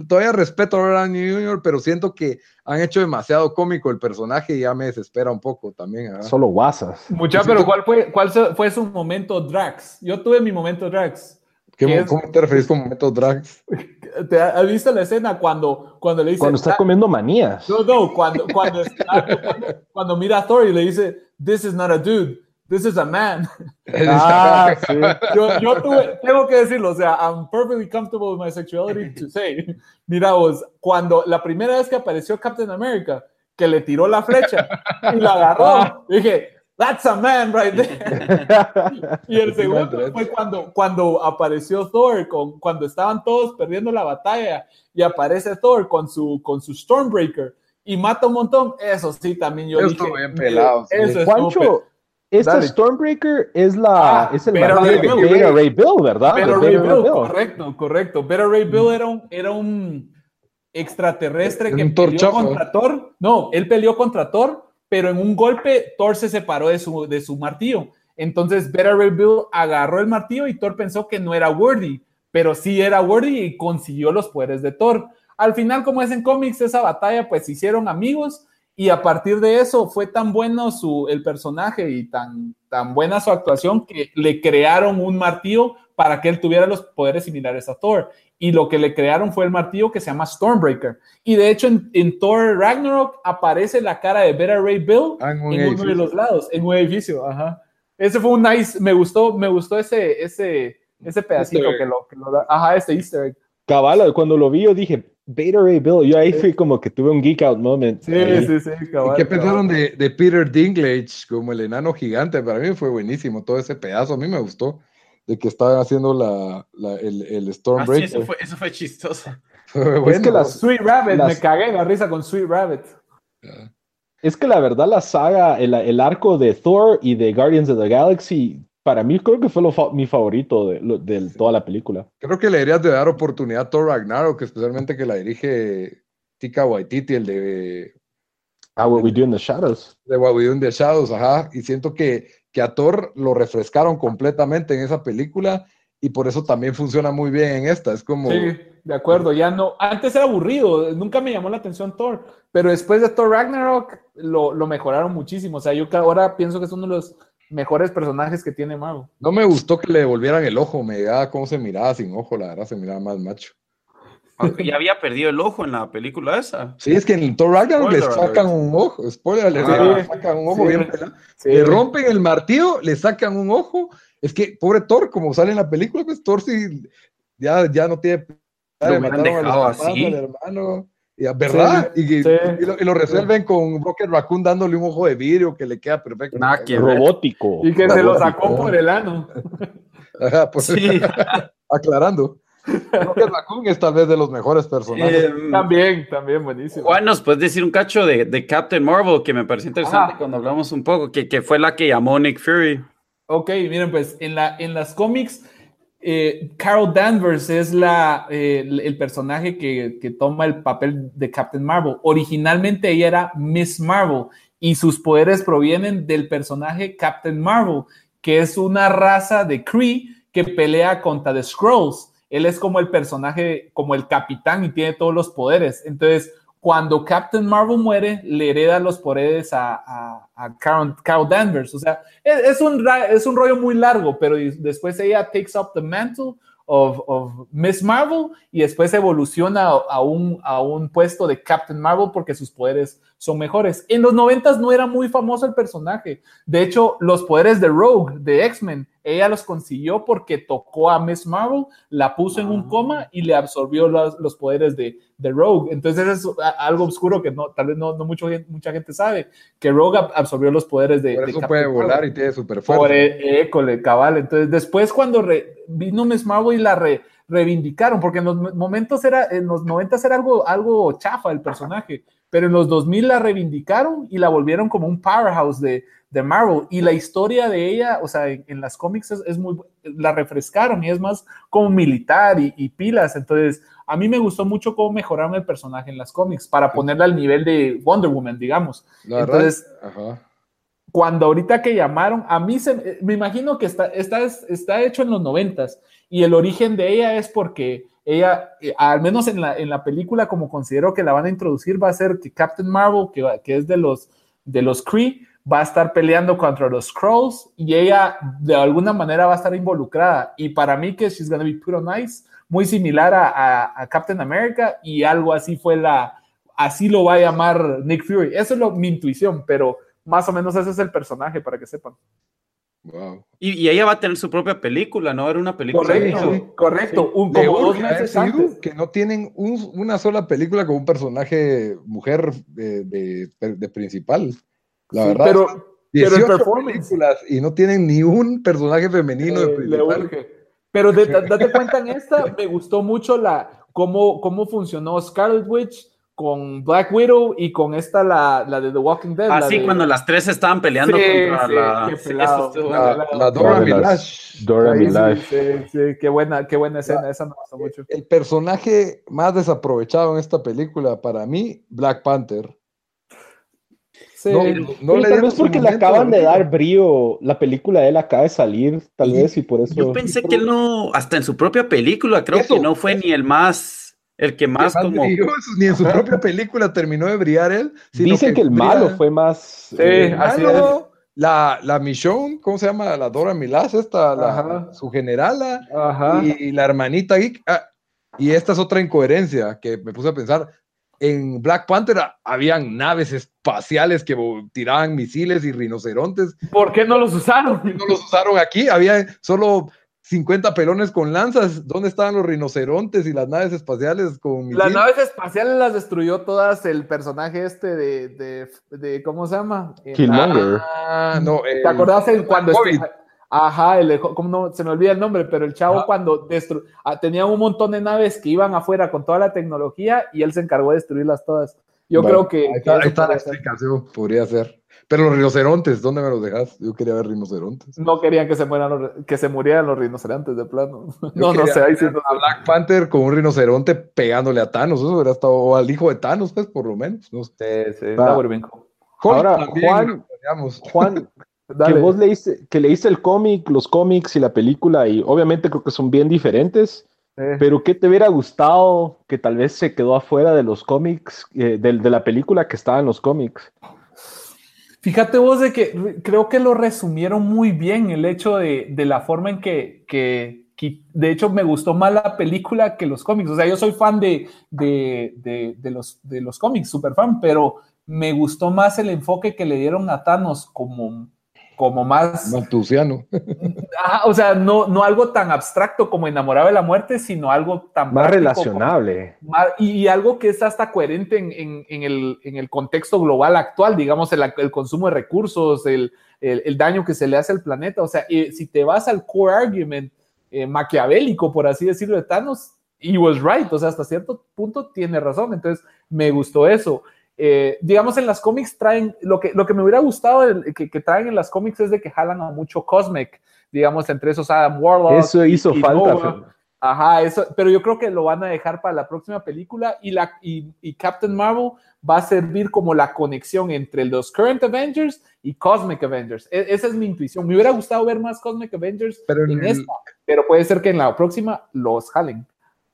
Todavía respeto a Robert Downey Jr., pero siento que han hecho demasiado cómico el personaje y ya me desespera un poco también. ¿verdad? Solo guasas. Mucha, pero ¿cuál fue, cuál fue su momento Drax? Yo tuve mi momento Drax. ¿Qué ¿Qué? ¿Cómo te referís con momentos drags? ¿Te has visto la escena cuando, cuando le dice Cuando está "Ah, comiendo manías. No, no, cuando, cuando, está- cuando, cuando mira a Thor y le dice, This is not a dude, this is a man. Ah, sí. Yo, yo tuve, tengo que decirlo, o sea, I'm perfectly comfortable with my sexuality to say. Mira vos, cuando la primera vez que apareció Captain America, que le tiró la flecha y la agarró, dije, That's a man right there. Y el segundo fue cuando, cuando apareció Thor, con, cuando estaban todos perdiendo la batalla y aparece Thor con su, con su Stormbreaker y mata un montón. Eso sí, también yo Eso dije. bien pelado, sí. Eso pe- Juancho, esta Dale. Stormbreaker es la Ah, es el martillo Ray Bill. Beta Ray Bill, ¿verdad? Pero Ray Beta Bill, Bill. correcto, correcto. Pero Ray Bill era un, era un extraterrestre que peleó contra Thor. No, él peleó contra Thor, pero en un golpe Thor se separó de su, de su martillo. Entonces Ray Bill agarró el martillo y Thor pensó que no era worthy, pero sí era worthy y consiguió los poderes de Thor. Al final, como es en cómics, esa batalla, pues se hicieron amigos y a partir de eso fue tan bueno su, el personaje y tan, tan buena su actuación que le crearon un martillo para que él tuviera los poderes similares a Thor. Y lo que le crearon fue el martillo que se llama Stormbreaker. Y de hecho en, en Thor Ragnarok aparece la cara de Beta Ray Bill Ah, en un en uno de los lados, en un edificio. Ajá. Ese fue un nice, me gustó, me gustó ese, ese, ese pedacito que lo, que lo da. Ajá, este easter egg. Cabal, cuando lo vi yo dije, Beta Ray Bill, yo ahí fui como que tuve un geek out moment. Sí, ahí. sí, sí, ¿Y cabal, qué cabal. pensaron de, de Peter Dinklage como el enano gigante? Para mí fue buenísimo todo ese pedazo. A mí me gustó de que estaban haciendo la, la- el, el Ah, sí, Stormbreaker. eso, fue, eso fue chistoso. Bueno. que las- Sweet Rabbit, Las- me cagué en la risa con Sweet Rabbit. Es que la verdad la saga, el, el arco de Thor y de Guardians of the Galaxy, para mí creo que fue lo fa- mi favorito de, lo- de toda la película. Creo que le deberías de dar oportunidad a Thor Ragnarok, especialmente que la dirige Tika Waititi, el de, Ah, What We Do in the Shadows. de What We Do in the Shadows, ajá. Y siento que, que a Thor lo refrescaron completamente en esa película y por eso también funciona muy bien en esta. Es como... Sí, de acuerdo, ya no. Antes era aburrido, nunca me llamó la atención Thor, pero después de Thor Ragnarok lo, lo mejoraron muchísimo. O sea, yo ahora pienso que es uno de los mejores personajes que tiene Marvel. No me gustó que le devolvieran el ojo, me llegaba cómo se miraba sin ojo, la verdad, se miraba más macho. Aunque ya había perdido el ojo en la película esa. Sí, es que en Thor Ragnarok le sacan un ojo, spoiler, Ah. le sacan un ojo Sí. bien pelado. Sí. Le rompen el martillo, le sacan un ojo. Es que, pobre Thor, como sale en la película, pues Thor sí ya, ya no tiene. ya le mataron a los papás, así. al hermano. ¿Verdad? y, sí. y lo, y lo resuelven con Rocket Raccoon dándole un ojo de vidrio que le queda perfecto. Nada que. Robótico. Y que se lo sacó por el ano. Ajá, pues, Sí. aclarando. Rocket Raccoon es tal vez de los mejores personajes. Em, También, también buenísimo. Juan, ¿nos puedes decir un cacho de, de Captain Marvel que me pareció interesante Ajá. cuando hablamos un poco, que, que fue la que llamó Nick Fury? Ok, miren, pues en, la, en las cómics, eh, Carol Danvers es la, eh, el, el personaje que, que toma el papel de Captain Marvel. Originalmente ella era Miss Marvel y sus poderes provienen del personaje Captain Marvel, que es una raza de Kree que pelea contra The Skrulls. Él es como el personaje, como el capitán y tiene todos los poderes. Entonces, cuando Captain Marvel muere, le hereda los poderes a, a, a Carol, Danvers. O sea, es, es un, es un rollo muy largo, pero después ella takes up the mantle of, of Miss Marvel y después evoluciona a, a un, a un puesto de Captain Marvel porque sus poderes son mejores. En los noventas no era muy famoso el personaje. De hecho, los poderes de Rogue, de X-Men, ella los consiguió porque tocó a Miss Marvel, la puso en un coma y le absorbió los, los poderes de, de Rogue. Entonces es a- algo oscuro que no, tal vez no, no mucho, mucha gente sabe, que Rogue ab- absorbió los poderes de... Por eso puede volar y tiene super Por fuerza. e- école, cabal. Entonces, después cuando re- vino Miss Marvel y la re- reivindicaron, porque en los mo- momentos era, en los 90 era algo, algo chafa el personaje, pero en los 2000 la reivindicaron y la volvieron como un powerhouse de, de Marvel. Y la historia de ella, o sea, en, en las cómics es, es muy, la refrescaron y es más como militar y, y pilas. Entonces, a mí me gustó mucho cómo mejoraron el personaje en las cómics para ponerla al nivel de Wonder Woman, digamos. La Entonces, ajá. cuando ahorita que llamaron, a mí se, me imagino que está, está, está hecho en los noventas y el origen de ella es porque ella, eh, al menos en la, en la película, como considero que la van a introducir, va a ser que Captain Marvel, que, que es de los, de los Kree, va a estar peleando contra los Skrulls y ella de alguna manera va a estar involucrada. Y para mí que she's gonna be put on ice, muy similar a, a- a Captain America y algo así fue la, así lo va a llamar Nick Fury. Eso es lo, mi intuición, pero más o menos ese es el personaje para que sepan. Wow. Y, y ella va a tener su propia película, ¿no? Era una película. Correcto, sí. correcto. Un, Le como dos a meses antes. que no tienen un- una sola película con un personaje mujer de, de- de principal. La Sí, verdad. pero, son pero el 18 performance y no tienen ni un personaje femenino de eh, le urge. Pero de- da- date cuenta en esta, me gustó mucho la cómo, cómo funcionó Scarlet Witch con Black Widow y con esta, la, la de The Walking Dead. la Así de- cuando las tres estaban peleando Sí, contra sí, la. sí, estuvo- La, la Dora. Milaje. Dora sí, sí, qué buena, qué buena escena, esa me gustó mucho. El personaje más desaprovechado en esta película para mí, Black Panther. Sí. No, no Pero le tal vez porque le acaban de dar brío. La película de él acaba de salir, tal Y- vez, y por eso. Yo pensé que él no, hasta en su propia película, creo Eso, que no fue ni el más, el que más Más como. ni en su propia película terminó de brillar él. sino Dicen que el brilla- malo fue más. eh, El así malo, la, la Michonne, ¿cómo se llama? La Dora Milaje, esta, la- Ajá. su generala, Ajá. y, la hermanita Geek. Ah, y esta es otra incoherencia que me puse a pensar. En Black Panther habían naves espaciales que tiraban misiles y rinocerontes. ¿Por qué no los usaron? No los usaron aquí. Había solo 50 pelones con lanzas. ¿Dónde estaban los rinocerontes y las naves espaciales con Las misiles? naves espaciales las destruyó todas el personaje este de, de, de- ¿cómo se llama? Killmonger. Ah, no. ¿Te el- acordás el cuando COVID. este- Ajá, el, ¿cómo no? se me olvida el nombre, pero el chavo Ajá. cuando destru- ah, tenía un montón de naves que iban afuera con toda la tecnología y él se encargó de destruirlas todas. Yo Bueno, creo que, Ahí que está, ahí eso está la puede ser. explicación, podría ser. Pero los rinocerontes, ¿dónde me los dejas? Yo quería ver rinocerontes. no querían que se mueran los, que se murieran los rinocerontes de plano. Yo No, no sé, ahí sí no A Black Panther con un rinoceronte pegándole a Thanos, eso hubiera estado, o al hijo de Thanos, pues, por lo menos. No sé. Sí, sí, Ahora, Juan- digamos. Juan, Dale. que vos leíste, que leíste el cómic, los cómics y la película, y obviamente creo que son bien diferentes, Eh, pero ¿qué te hubiera gustado que tal vez se quedó afuera de los cómics, eh, del- de, la película que estaba en los cómics? Fíjate vos de que re- creo que lo resumieron muy bien el hecho de, de la forma en que, que, que- de hecho me gustó más la película que los cómics. O sea, yo soy fan de, de, de- de los, de los cómics, súper fan, pero me gustó más el enfoque que le dieron a Thanos como, como más... Maltusiano. Ajá, o sea, no, no algo tan abstracto como enamorado de la muerte, sino algo tan Más relacionable. Y, y algo que es hasta coherente en, en- en el, en el contexto global actual, digamos, el, el consumo de recursos, el, el- el daño que se le hace al planeta. O sea, eh, si te vas al core argument eh, maquiavélico, por así decirlo, de Thanos, he was right. O sea, hasta cierto punto tiene razón. Entonces, me gustó eso. Eh, digamos, en las cómics traen, lo que, lo que me hubiera gustado el- que, que traen en las cómics es de que jalan a mucho Cosmic, digamos, entre esos Adam Warlock. Eso hizo y falta. Nova. Ajá, eso, pero yo creo que lo van a dejar para la próxima película y, la, y, y Captain Marvel va a servir como la conexión entre los Current Avengers y Cosmic Avengers. E- esa es mi intuición. Me hubiera gustado ver más Cosmic Avengers Pero en en el- esta, pero puede ser que en la próxima los jalen.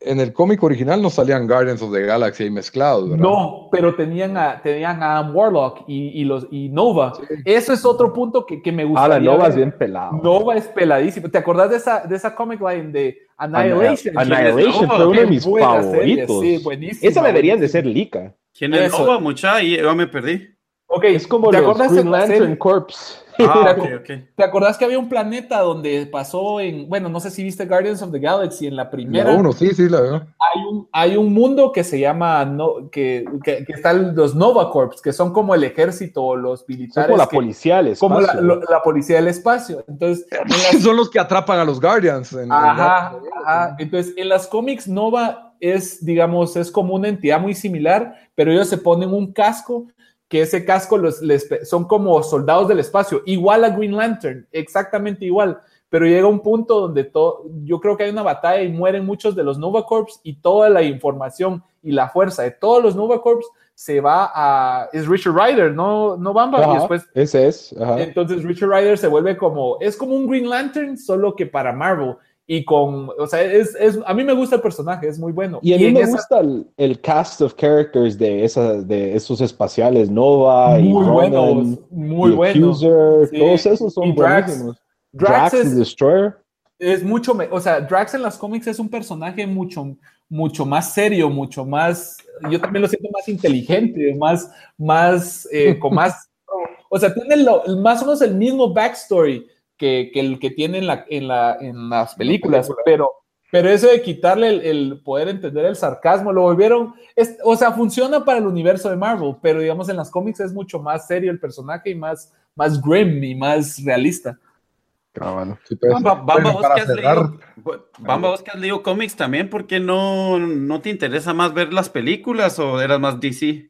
En el cómic original no salían Guardians of the Galaxy ahí mezclados, ¿verdad? No, pero tenían a, tenían a Adam Warlock y, y los, y Nova. Eso es otro punto que, que me Ah, gustaría la Nova ver. es bien pelado. Nova es peladísimo. ¿Te acordás de esa, de esa comic line de Annihilation? Annihilation fue uno de mis buena serie, favoritos. sí, buenísima, Esa deberían de ser Lika. ¿Quién es Eso. Nova, mucha? Y yo me perdí. Ok, Es como ¿te los acuerdas Green en la Lantern? Corps. Ah, ok, ok. ¿Te acordás que había un planeta donde pasó en, bueno, no sé si viste Guardians of the Galaxy en la primera? La uno, sí, sí, la veo. Hay un, hay un mundo que se llama, no, que, que, que están los Nova Corps, que son como el ejército o los Son militares. como la que- policía del como la, espacio. lo- la policía del espacio. Entonces, en las- Son los que atrapan a los Guardians. en- en Ajá, Guardians. ajá. Entonces, en las cómics, Nova es, digamos, es como una entidad muy similar, pero ellos se ponen un casco, que ese casco los, les, son como soldados del espacio, igual a Green Lantern, exactamente igual. Pero llega un punto donde todo, yo creo que hay una batalla y mueren muchos de los Nova Corps y toda la información y la fuerza de todos los Nova Corps se va a. Es Richard Rider, no, no Bamba. Ajá, Y después ese es. ajá. entonces Richard Rider se vuelve como, es como un Green Lantern, solo que para Marvel. Y con, o sea, es, es- a mí me gusta el personaje, es muy bueno. Y a mí en me esa- gusta el, el cast of characters de, esa, de esos espaciales, Nova y muy Ronan buenos, muy y buenos. Accuser, Sí. todos esos son Y Drax. buenísimos. Drax, Drax, es, Destroyer. es mucho, me- o sea, Drax en las cómics es un personaje mucho, mucho más serio, mucho más, yo también lo siento más inteligente, más, más, eh, con más, o sea, tiene lo- más o menos el mismo backstory que, que el que tiene en, la, en, la, en las películas, pero, pero eso de quitarle el, el poder entender el sarcasmo, lo volvieron, es- o sea, funciona para el universo de Marvel, pero digamos en las cómics es mucho más serio el personaje y más, más grim y más realista. Sí, pues. Bamba, Bamba, Bueno, vos para que has cerrar, leído, Bamba, vos que has leído cómics también, ¿por qué no, no te interesa más ver las películas o eras más DC?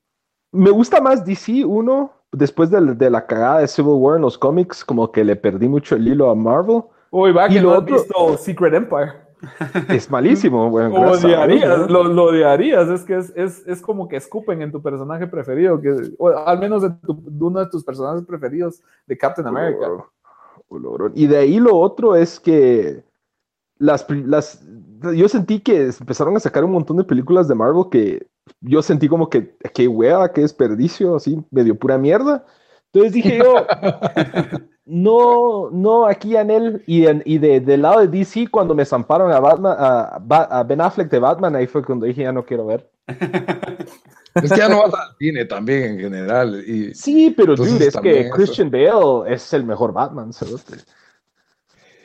Me gusta más DC, uno, después de, de la cagada de Civil War en los cómics, como que le perdí mucho el hilo a Marvel. Uy, va que lo no has otro- visto Secret Empire. Es malísimo, bueno, Dios, odiarías, ¿no? lo, lo odiarías, es que es, es, es como que escupen en tu personaje preferido, que, o al menos de, tu- uno de tus personajes preferidos de Captain America. Oh. Y de ahí lo otro es que las, las, yo sentí que empezaron a sacar un montón de películas de Marvel que yo sentí como que, qué hueva, qué desperdicio, así, medio pura mierda. Entonces dije yo, no, no, aquí en él, y, en- y de, del lado de DC, cuando me zamparon a, Batman, a, Ben Affleck de Batman, ahí fue cuando dije, ya no quiero ver. Es que ya no vas al cine también en general. Y Sí, pero dude, es que eso. Christian Bale es el mejor Batman, cerote.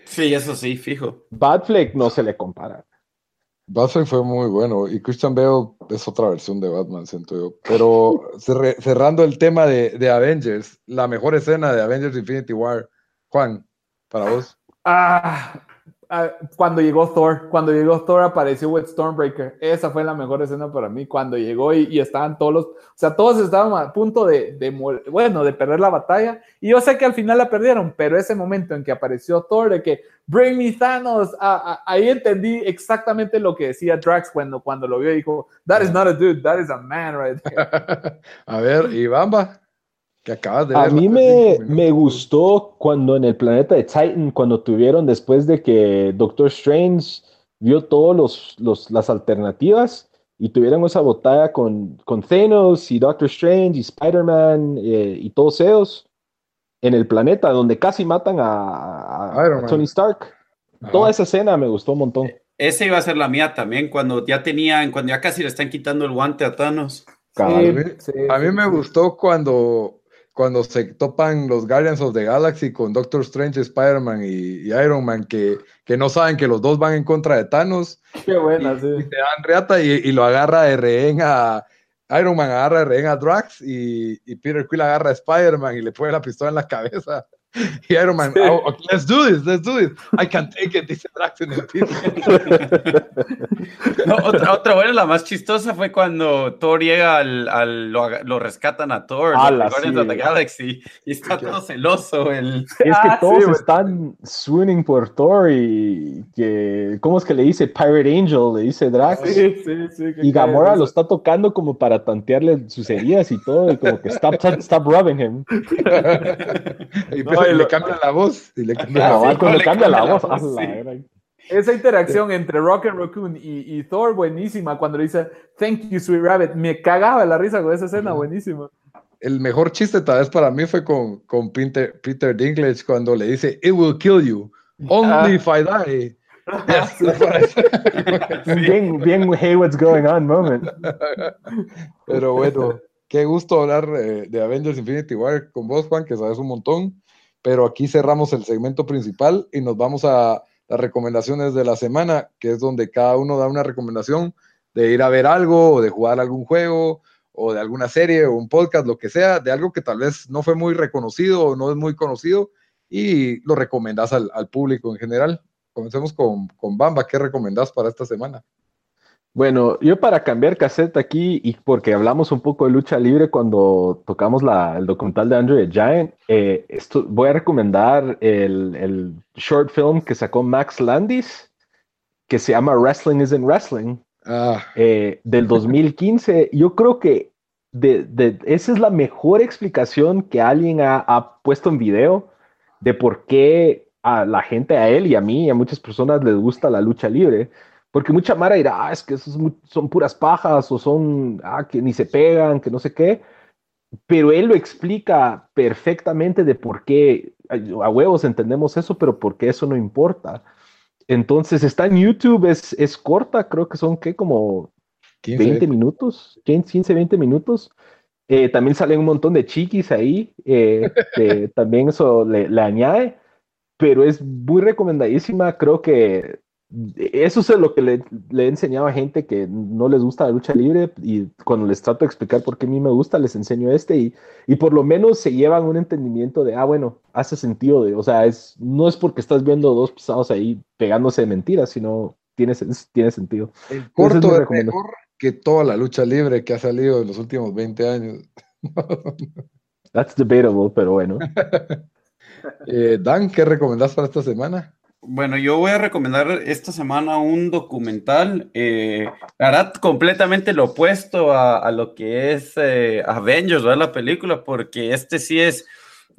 Sí, eso sí, fijo. Batfleck no se le compara. Batman fue muy bueno y Christian Bale es otra versión de Batman, siento yo. Pero cerrando el tema de, de Avengers, la mejor escena de Avengers Infinity War, Juan, para vos. Ah, ah, cuando llegó Thor, cuando llegó Thor apareció with Stormbreaker. Esa fue la mejor escena para mí. Cuando llegó y, y estaban todos los, o sea, todos estaban a punto de, de bueno, de perder la batalla. Y yo sé que al final la perdieron, pero ese momento en que apareció Thor, de que Bring me Thanos, ah, ah, ahí entendí exactamente lo que decía Drax cuando, cuando lo vio y dijo, That is not a dude, that is a man right there. A ver, y Bamba, que acabas de A mí me, me gustó cuando en el planeta de Titan, cuando tuvieron después de que Doctor Strange vio todas los, los- las alternativas y tuvieron esa batalla con, con Thanos y Doctor Strange y Spider-Man eh, y todos ellos en el planeta, donde casi matan a. Tony Stark. Ajá. Toda esa escena me gustó un montón. Esa iba a ser la mía también, cuando ya tenían, cuando ya casi le están quitando el guante a Thanos. Cabal. Sí, sí, A mí sí, me sí. gustó cuando, cuando se topan los Guardians of the Galaxy con Doctor Strange, Spider-Man y, y Iron Man, que, que no saben que los dos van en contra de Thanos Qué buena, y sí. se dan reata y, y lo agarra de rehén a Iron Man, agarra de rehén a Drax y, y Peter Quill agarra a Spider-Man y le pone la pistola en la cabeza. Y Iron Man, Sí. "Oh, okay, let's do this, let's do this. I can take it, dice Drax en el piso. No, otra, otra buena, la más chistosa fue cuando Thor llega al, al- lo, rescatan a Thor, los sí. of the Galaxy, y está todo celoso el... Es que Ah, todos están swooning por Thor y que, ¿cómo es que le dice? Pirate Angel, le dice Drax. Sí, sí, sí. que Y Gamora de lo está tocando como para tantearle sus heridas y todo, y como que stop, stop, stop rubbing him. Y No, y le cambia la voz. Y le cambia la Cabal, voz. sí, cuando le cambia la voz, Esa interacción entre Rocket Raccoon y, y Thor, buenísima. Cuando le dice, Thank you, sweet rabbit. Me cagaba la risa con esa escena, buenísima. El mejor chiste tal vez para mí fue con, con Peter, Peter Dinklage cuando le dice, It will kill you. Only Ah. if I die. Bien, bien, hey, what's going on moment. Pero bueno, qué gusto hablar eh, de Avengers Infinity War con vos, Juan, que sabes un montón. Pero aquí cerramos el segmento principal y nos vamos a las recomendaciones de la semana, que es donde cada uno da una recomendación de ir a ver algo o de jugar algún juego o de alguna serie o un podcast, lo que sea, de algo que tal vez no fue muy reconocido o no es muy conocido y lo recomendás al, público en general. Comencemos con, con Bamba, ¿qué recomendás para esta semana? Bueno, yo para cambiar cassette aquí, y porque hablamos un poco de lucha libre cuando tocamos la, el documental de Andrew the Giant, eh, esto, voy a recomendar el, el, short film que sacó Max Landis, que se llama Wrestling Isn't Wrestling, ah. eh, del 2015. Yo creo que de, de, esa es la mejor explicación que alguien ha, ha puesto en video de por qué a la gente, a él y a mí y a muchas personas les gusta la lucha libre porque mucha Mara dirá, ah, es que esos son puras pajas o son, ah, que ni se pegan, que no sé qué. Pero él lo explica perfectamente de por qué, a huevos entendemos eso, pero por qué eso no importa. Entonces está en YouTube, es, es corta, creo que son, ¿qué? Como 15. 20 minutos, 15, 20 minutos. Eh, también salen un montón de chiquis ahí, eh, también eso le, le, añade, pero es muy recomendadísima, creo que eso es lo que le, le, he enseñado a gente que no les gusta la lucha libre y cuando les trato de explicar por qué a mí me gusta, les enseño este y, y por lo menos se llevan un entendimiento de, ah, bueno, hace sentido, de, o sea, es, no es porque estás viendo dos pisados ahí pegándose de mentiras, sino tiene, tiene sentido. El corto es, mejor que toda la lucha libre que ha salido en los últimos 20 años. That's debatable, pero bueno. eh, Dan, ¿qué recomendás para esta semana? Bueno, yo voy a recomendar esta semana un documental, eh, completamente lo opuesto a, a lo que es eh, Avengers, ¿verdad? La película, porque este sí es,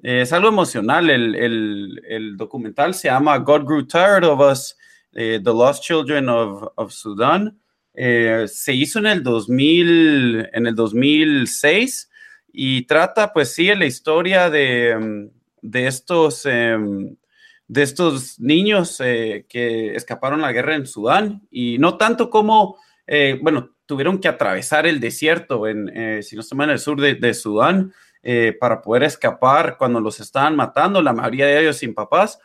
eh, es algo emocional. El, el, el, documental se llama God Grew Tired of Us, eh, The Lost Children of, of Sudan. Eh, se hizo en el, 2000, en el 2006 y trata, pues sí, la historia de, de estos em, de estos niños eh, que escaparon la guerra en Sudán y no tanto como, eh, bueno, tuvieron que atravesar el desierto, en, eh, si no mal, en el sur de, de Sudán, para poder escapar cuando los estaban matando, la mayoría de ellos sin papás,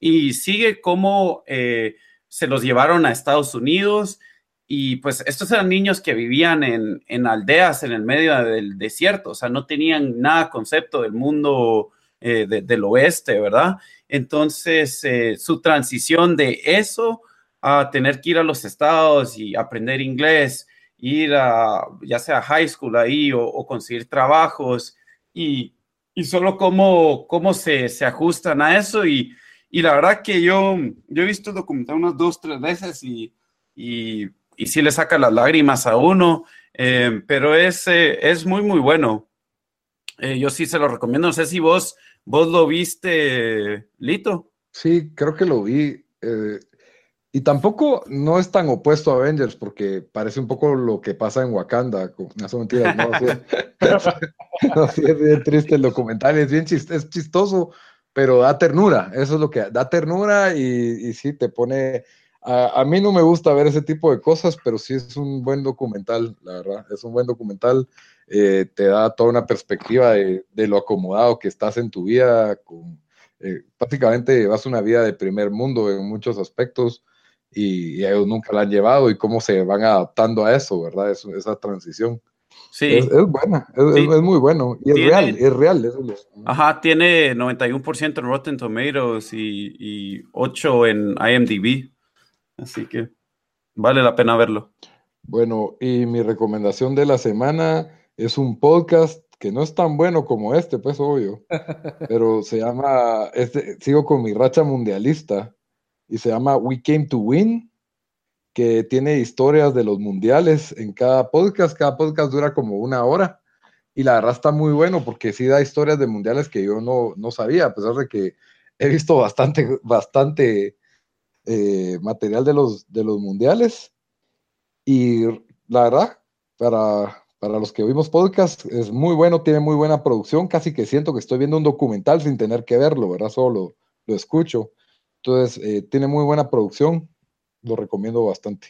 y sigue como se los llevaron a Estados Unidos. Y pues estos eran niños que vivían en, en aldeas en el medio del desierto, o sea, no tenían nada concepto del mundo eh, de, del oeste, ¿verdad? Entonces, eh, su transición de eso a tener que ir a los estados y aprender inglés, ir a ya sea high school ahí o, conseguir trabajos y, y solo cómo, cómo se, se, ajustan a eso. Y, y, la verdad que yo, yo he visto el documental unas dos, tres veces y, y, y sí le saca las lágrimas a uno, eh, pero es, es muy, muy bueno. Yo sí se lo recomiendo. No sé si vos ¿Vos lo viste, Lito? Sí, creo que lo vi. Eh, y tampoco no es tan opuesto a Avengers, porque parece un poco lo que pasa en Wakanda. No son mentiras, no. sí es bien triste el documental, es bien chistoso, pero da ternura. Eso es lo que da ternura y, y sí te pone. A, a, mí no me gusta ver ese tipo de cosas, pero sí es un buen documental, la verdad. Es un buen documental eh, te da toda una perspectiva de, de, lo acomodado que estás en tu vida, con, eh, prácticamente vas una vida de primer mundo en muchos aspectos y, y, ellos nunca la han llevado y cómo se van adaptando a eso, ¿verdad? Es, esa transición. Sí. Es, es buena, es, sí. es, muy bueno y es tiene, real, es real. Es Ajá, tiene 91% en Rotten Tomatoes y, y 8 en IMDb, así que vale la pena verlo. Bueno, y mi recomendación de la semana es un podcast que no es tan bueno como este, pues obvio, pero se llama, este, sigo con mi racha mundialista y se llama We Came to Win, que tiene historias de los mundiales en cada podcast, cada podcast dura como una hora y la verdad está muy bueno porque sí da historias de mundiales que yo no, no sabía, a pesar de que he visto bastante, bastante eh, material de los, de los mundiales y la verdad, para para los que oímos podcast, es muy bueno, tiene muy buena producción, casi que siento que estoy viendo un documental sin tener que verlo, ¿verdad? Solo lo, lo escucho. Entonces, eh, tiene muy buena producción, lo recomiendo bastante.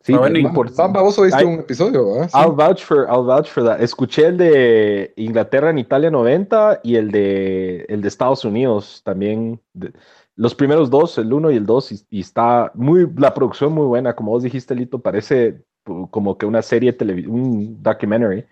Sí, Ah, bueno, Bamba, vos oíste Ay, un episodio, ¿verdad? Sí. I'll vouch for, I'll vouch for that. Escuché el de Inglaterra en Italia 90 y el de, el de Estados Unidos también. de- los primeros dos, el uno y el dos, y, y está muy, la producción muy buena. Como vos dijiste, Lito, parece como que una serie televisiva, un documentary.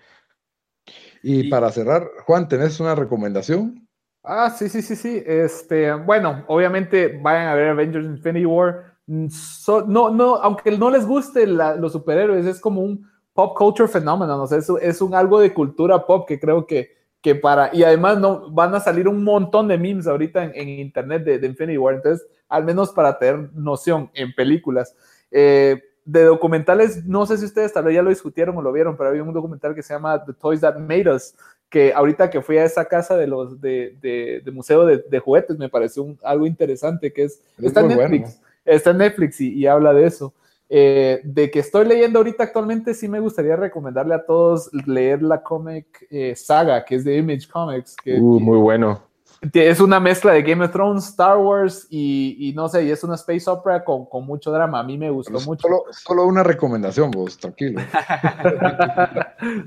Y Y- para cerrar, Juan, ¿tenés una recomendación? Ah, sí, sí, sí, sí. Este, bueno, obviamente vayan a ver Avengers Infinity War. Mm, so- no, no, aunque no les guste la- los superhéroes, es como un pop culture fenómeno, ¿no? O sea, es, es un algo de cultura pop que creo que, que para, y además no, van a salir un montón de memes ahorita en, en internet de, de Infinity War, entonces, al menos para tener noción en películas. Eh, de documentales, no sé si ustedes tal vez ya lo discutieron o lo vieron, pero había un documental que se llama The Toys That Made Us, que ahorita que fui a esa casa de los de, de- de museo de, de juguetes me pareció un- algo interesante que es, Es está en Netflix, bueno. está en Netflix y, y habla de eso. Eh, de que estoy leyendo ahorita actualmente, sí me gustaría recomendarle a todos leer la cómic eh, saga, que es de Image Comics, que Uh, muy bueno. Es una mezcla de Game of Thrones, Star Wars y, y no sé, y es una space opera con, con mucho drama. A mí me gustó Pero mucho. Solo, solo una recomendación, vos, tranquilo.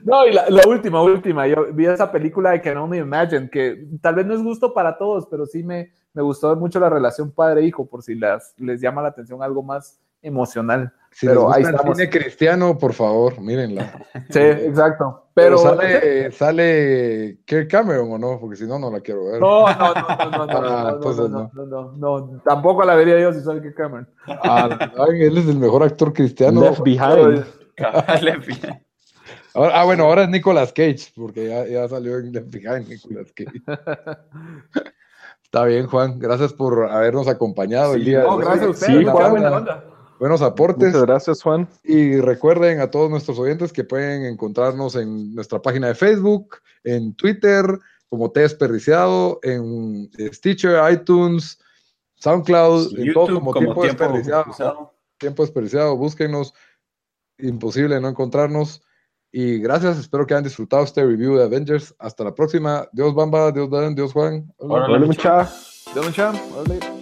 No, y la, la última, última, yo vi esa película de Can Only Imagine, que tal vez no es gusto para todos, pero sí me, me gustó mucho la relación padre-hijo, por si las, les llama la atención algo más emocional. Si Pero les ahí el estamos. cine cristiano, por favor, mírenla. Sí, exacto. Pero, Pero, sale, sale Kirk Cameron o no, porque si no, no la quiero ver. no, no, no, no, no, no, Ah, no, entonces no, no, no, no, no, tampoco la vería yo si soy que Cameron. Ah, ay, él es el mejor actor cristiano. Left Behind. Ahora- ah, bueno, ahora es Nicolas Cage, porque ya, ya salió en Left Behind Nicolas Cage. Está bien, Juan. Gracias por habernos acompañado el Sí, día de No, hoy. gracias a Sí, ustedes. Juan. buena onda. Buenos aportes. Muchas gracias, Juan. Y recuerden a todos nuestros oyentes que pueden encontrarnos en nuestra página de Facebook, en Twitter, como Te Desperdiciado, en Stitcher, iTunes, SoundCloud, en todo YouTube como, como tiempo, tiempo desperdiciado. usado. Tiempo desperdiciado, búsquenos. Imposible no encontrarnos. Y gracias, espero que hayan disfrutado este review de Avengers. Hasta la próxima. Dios Bamba, Dios Dan, Dios Juan. Hola, mucha. Cham, órale.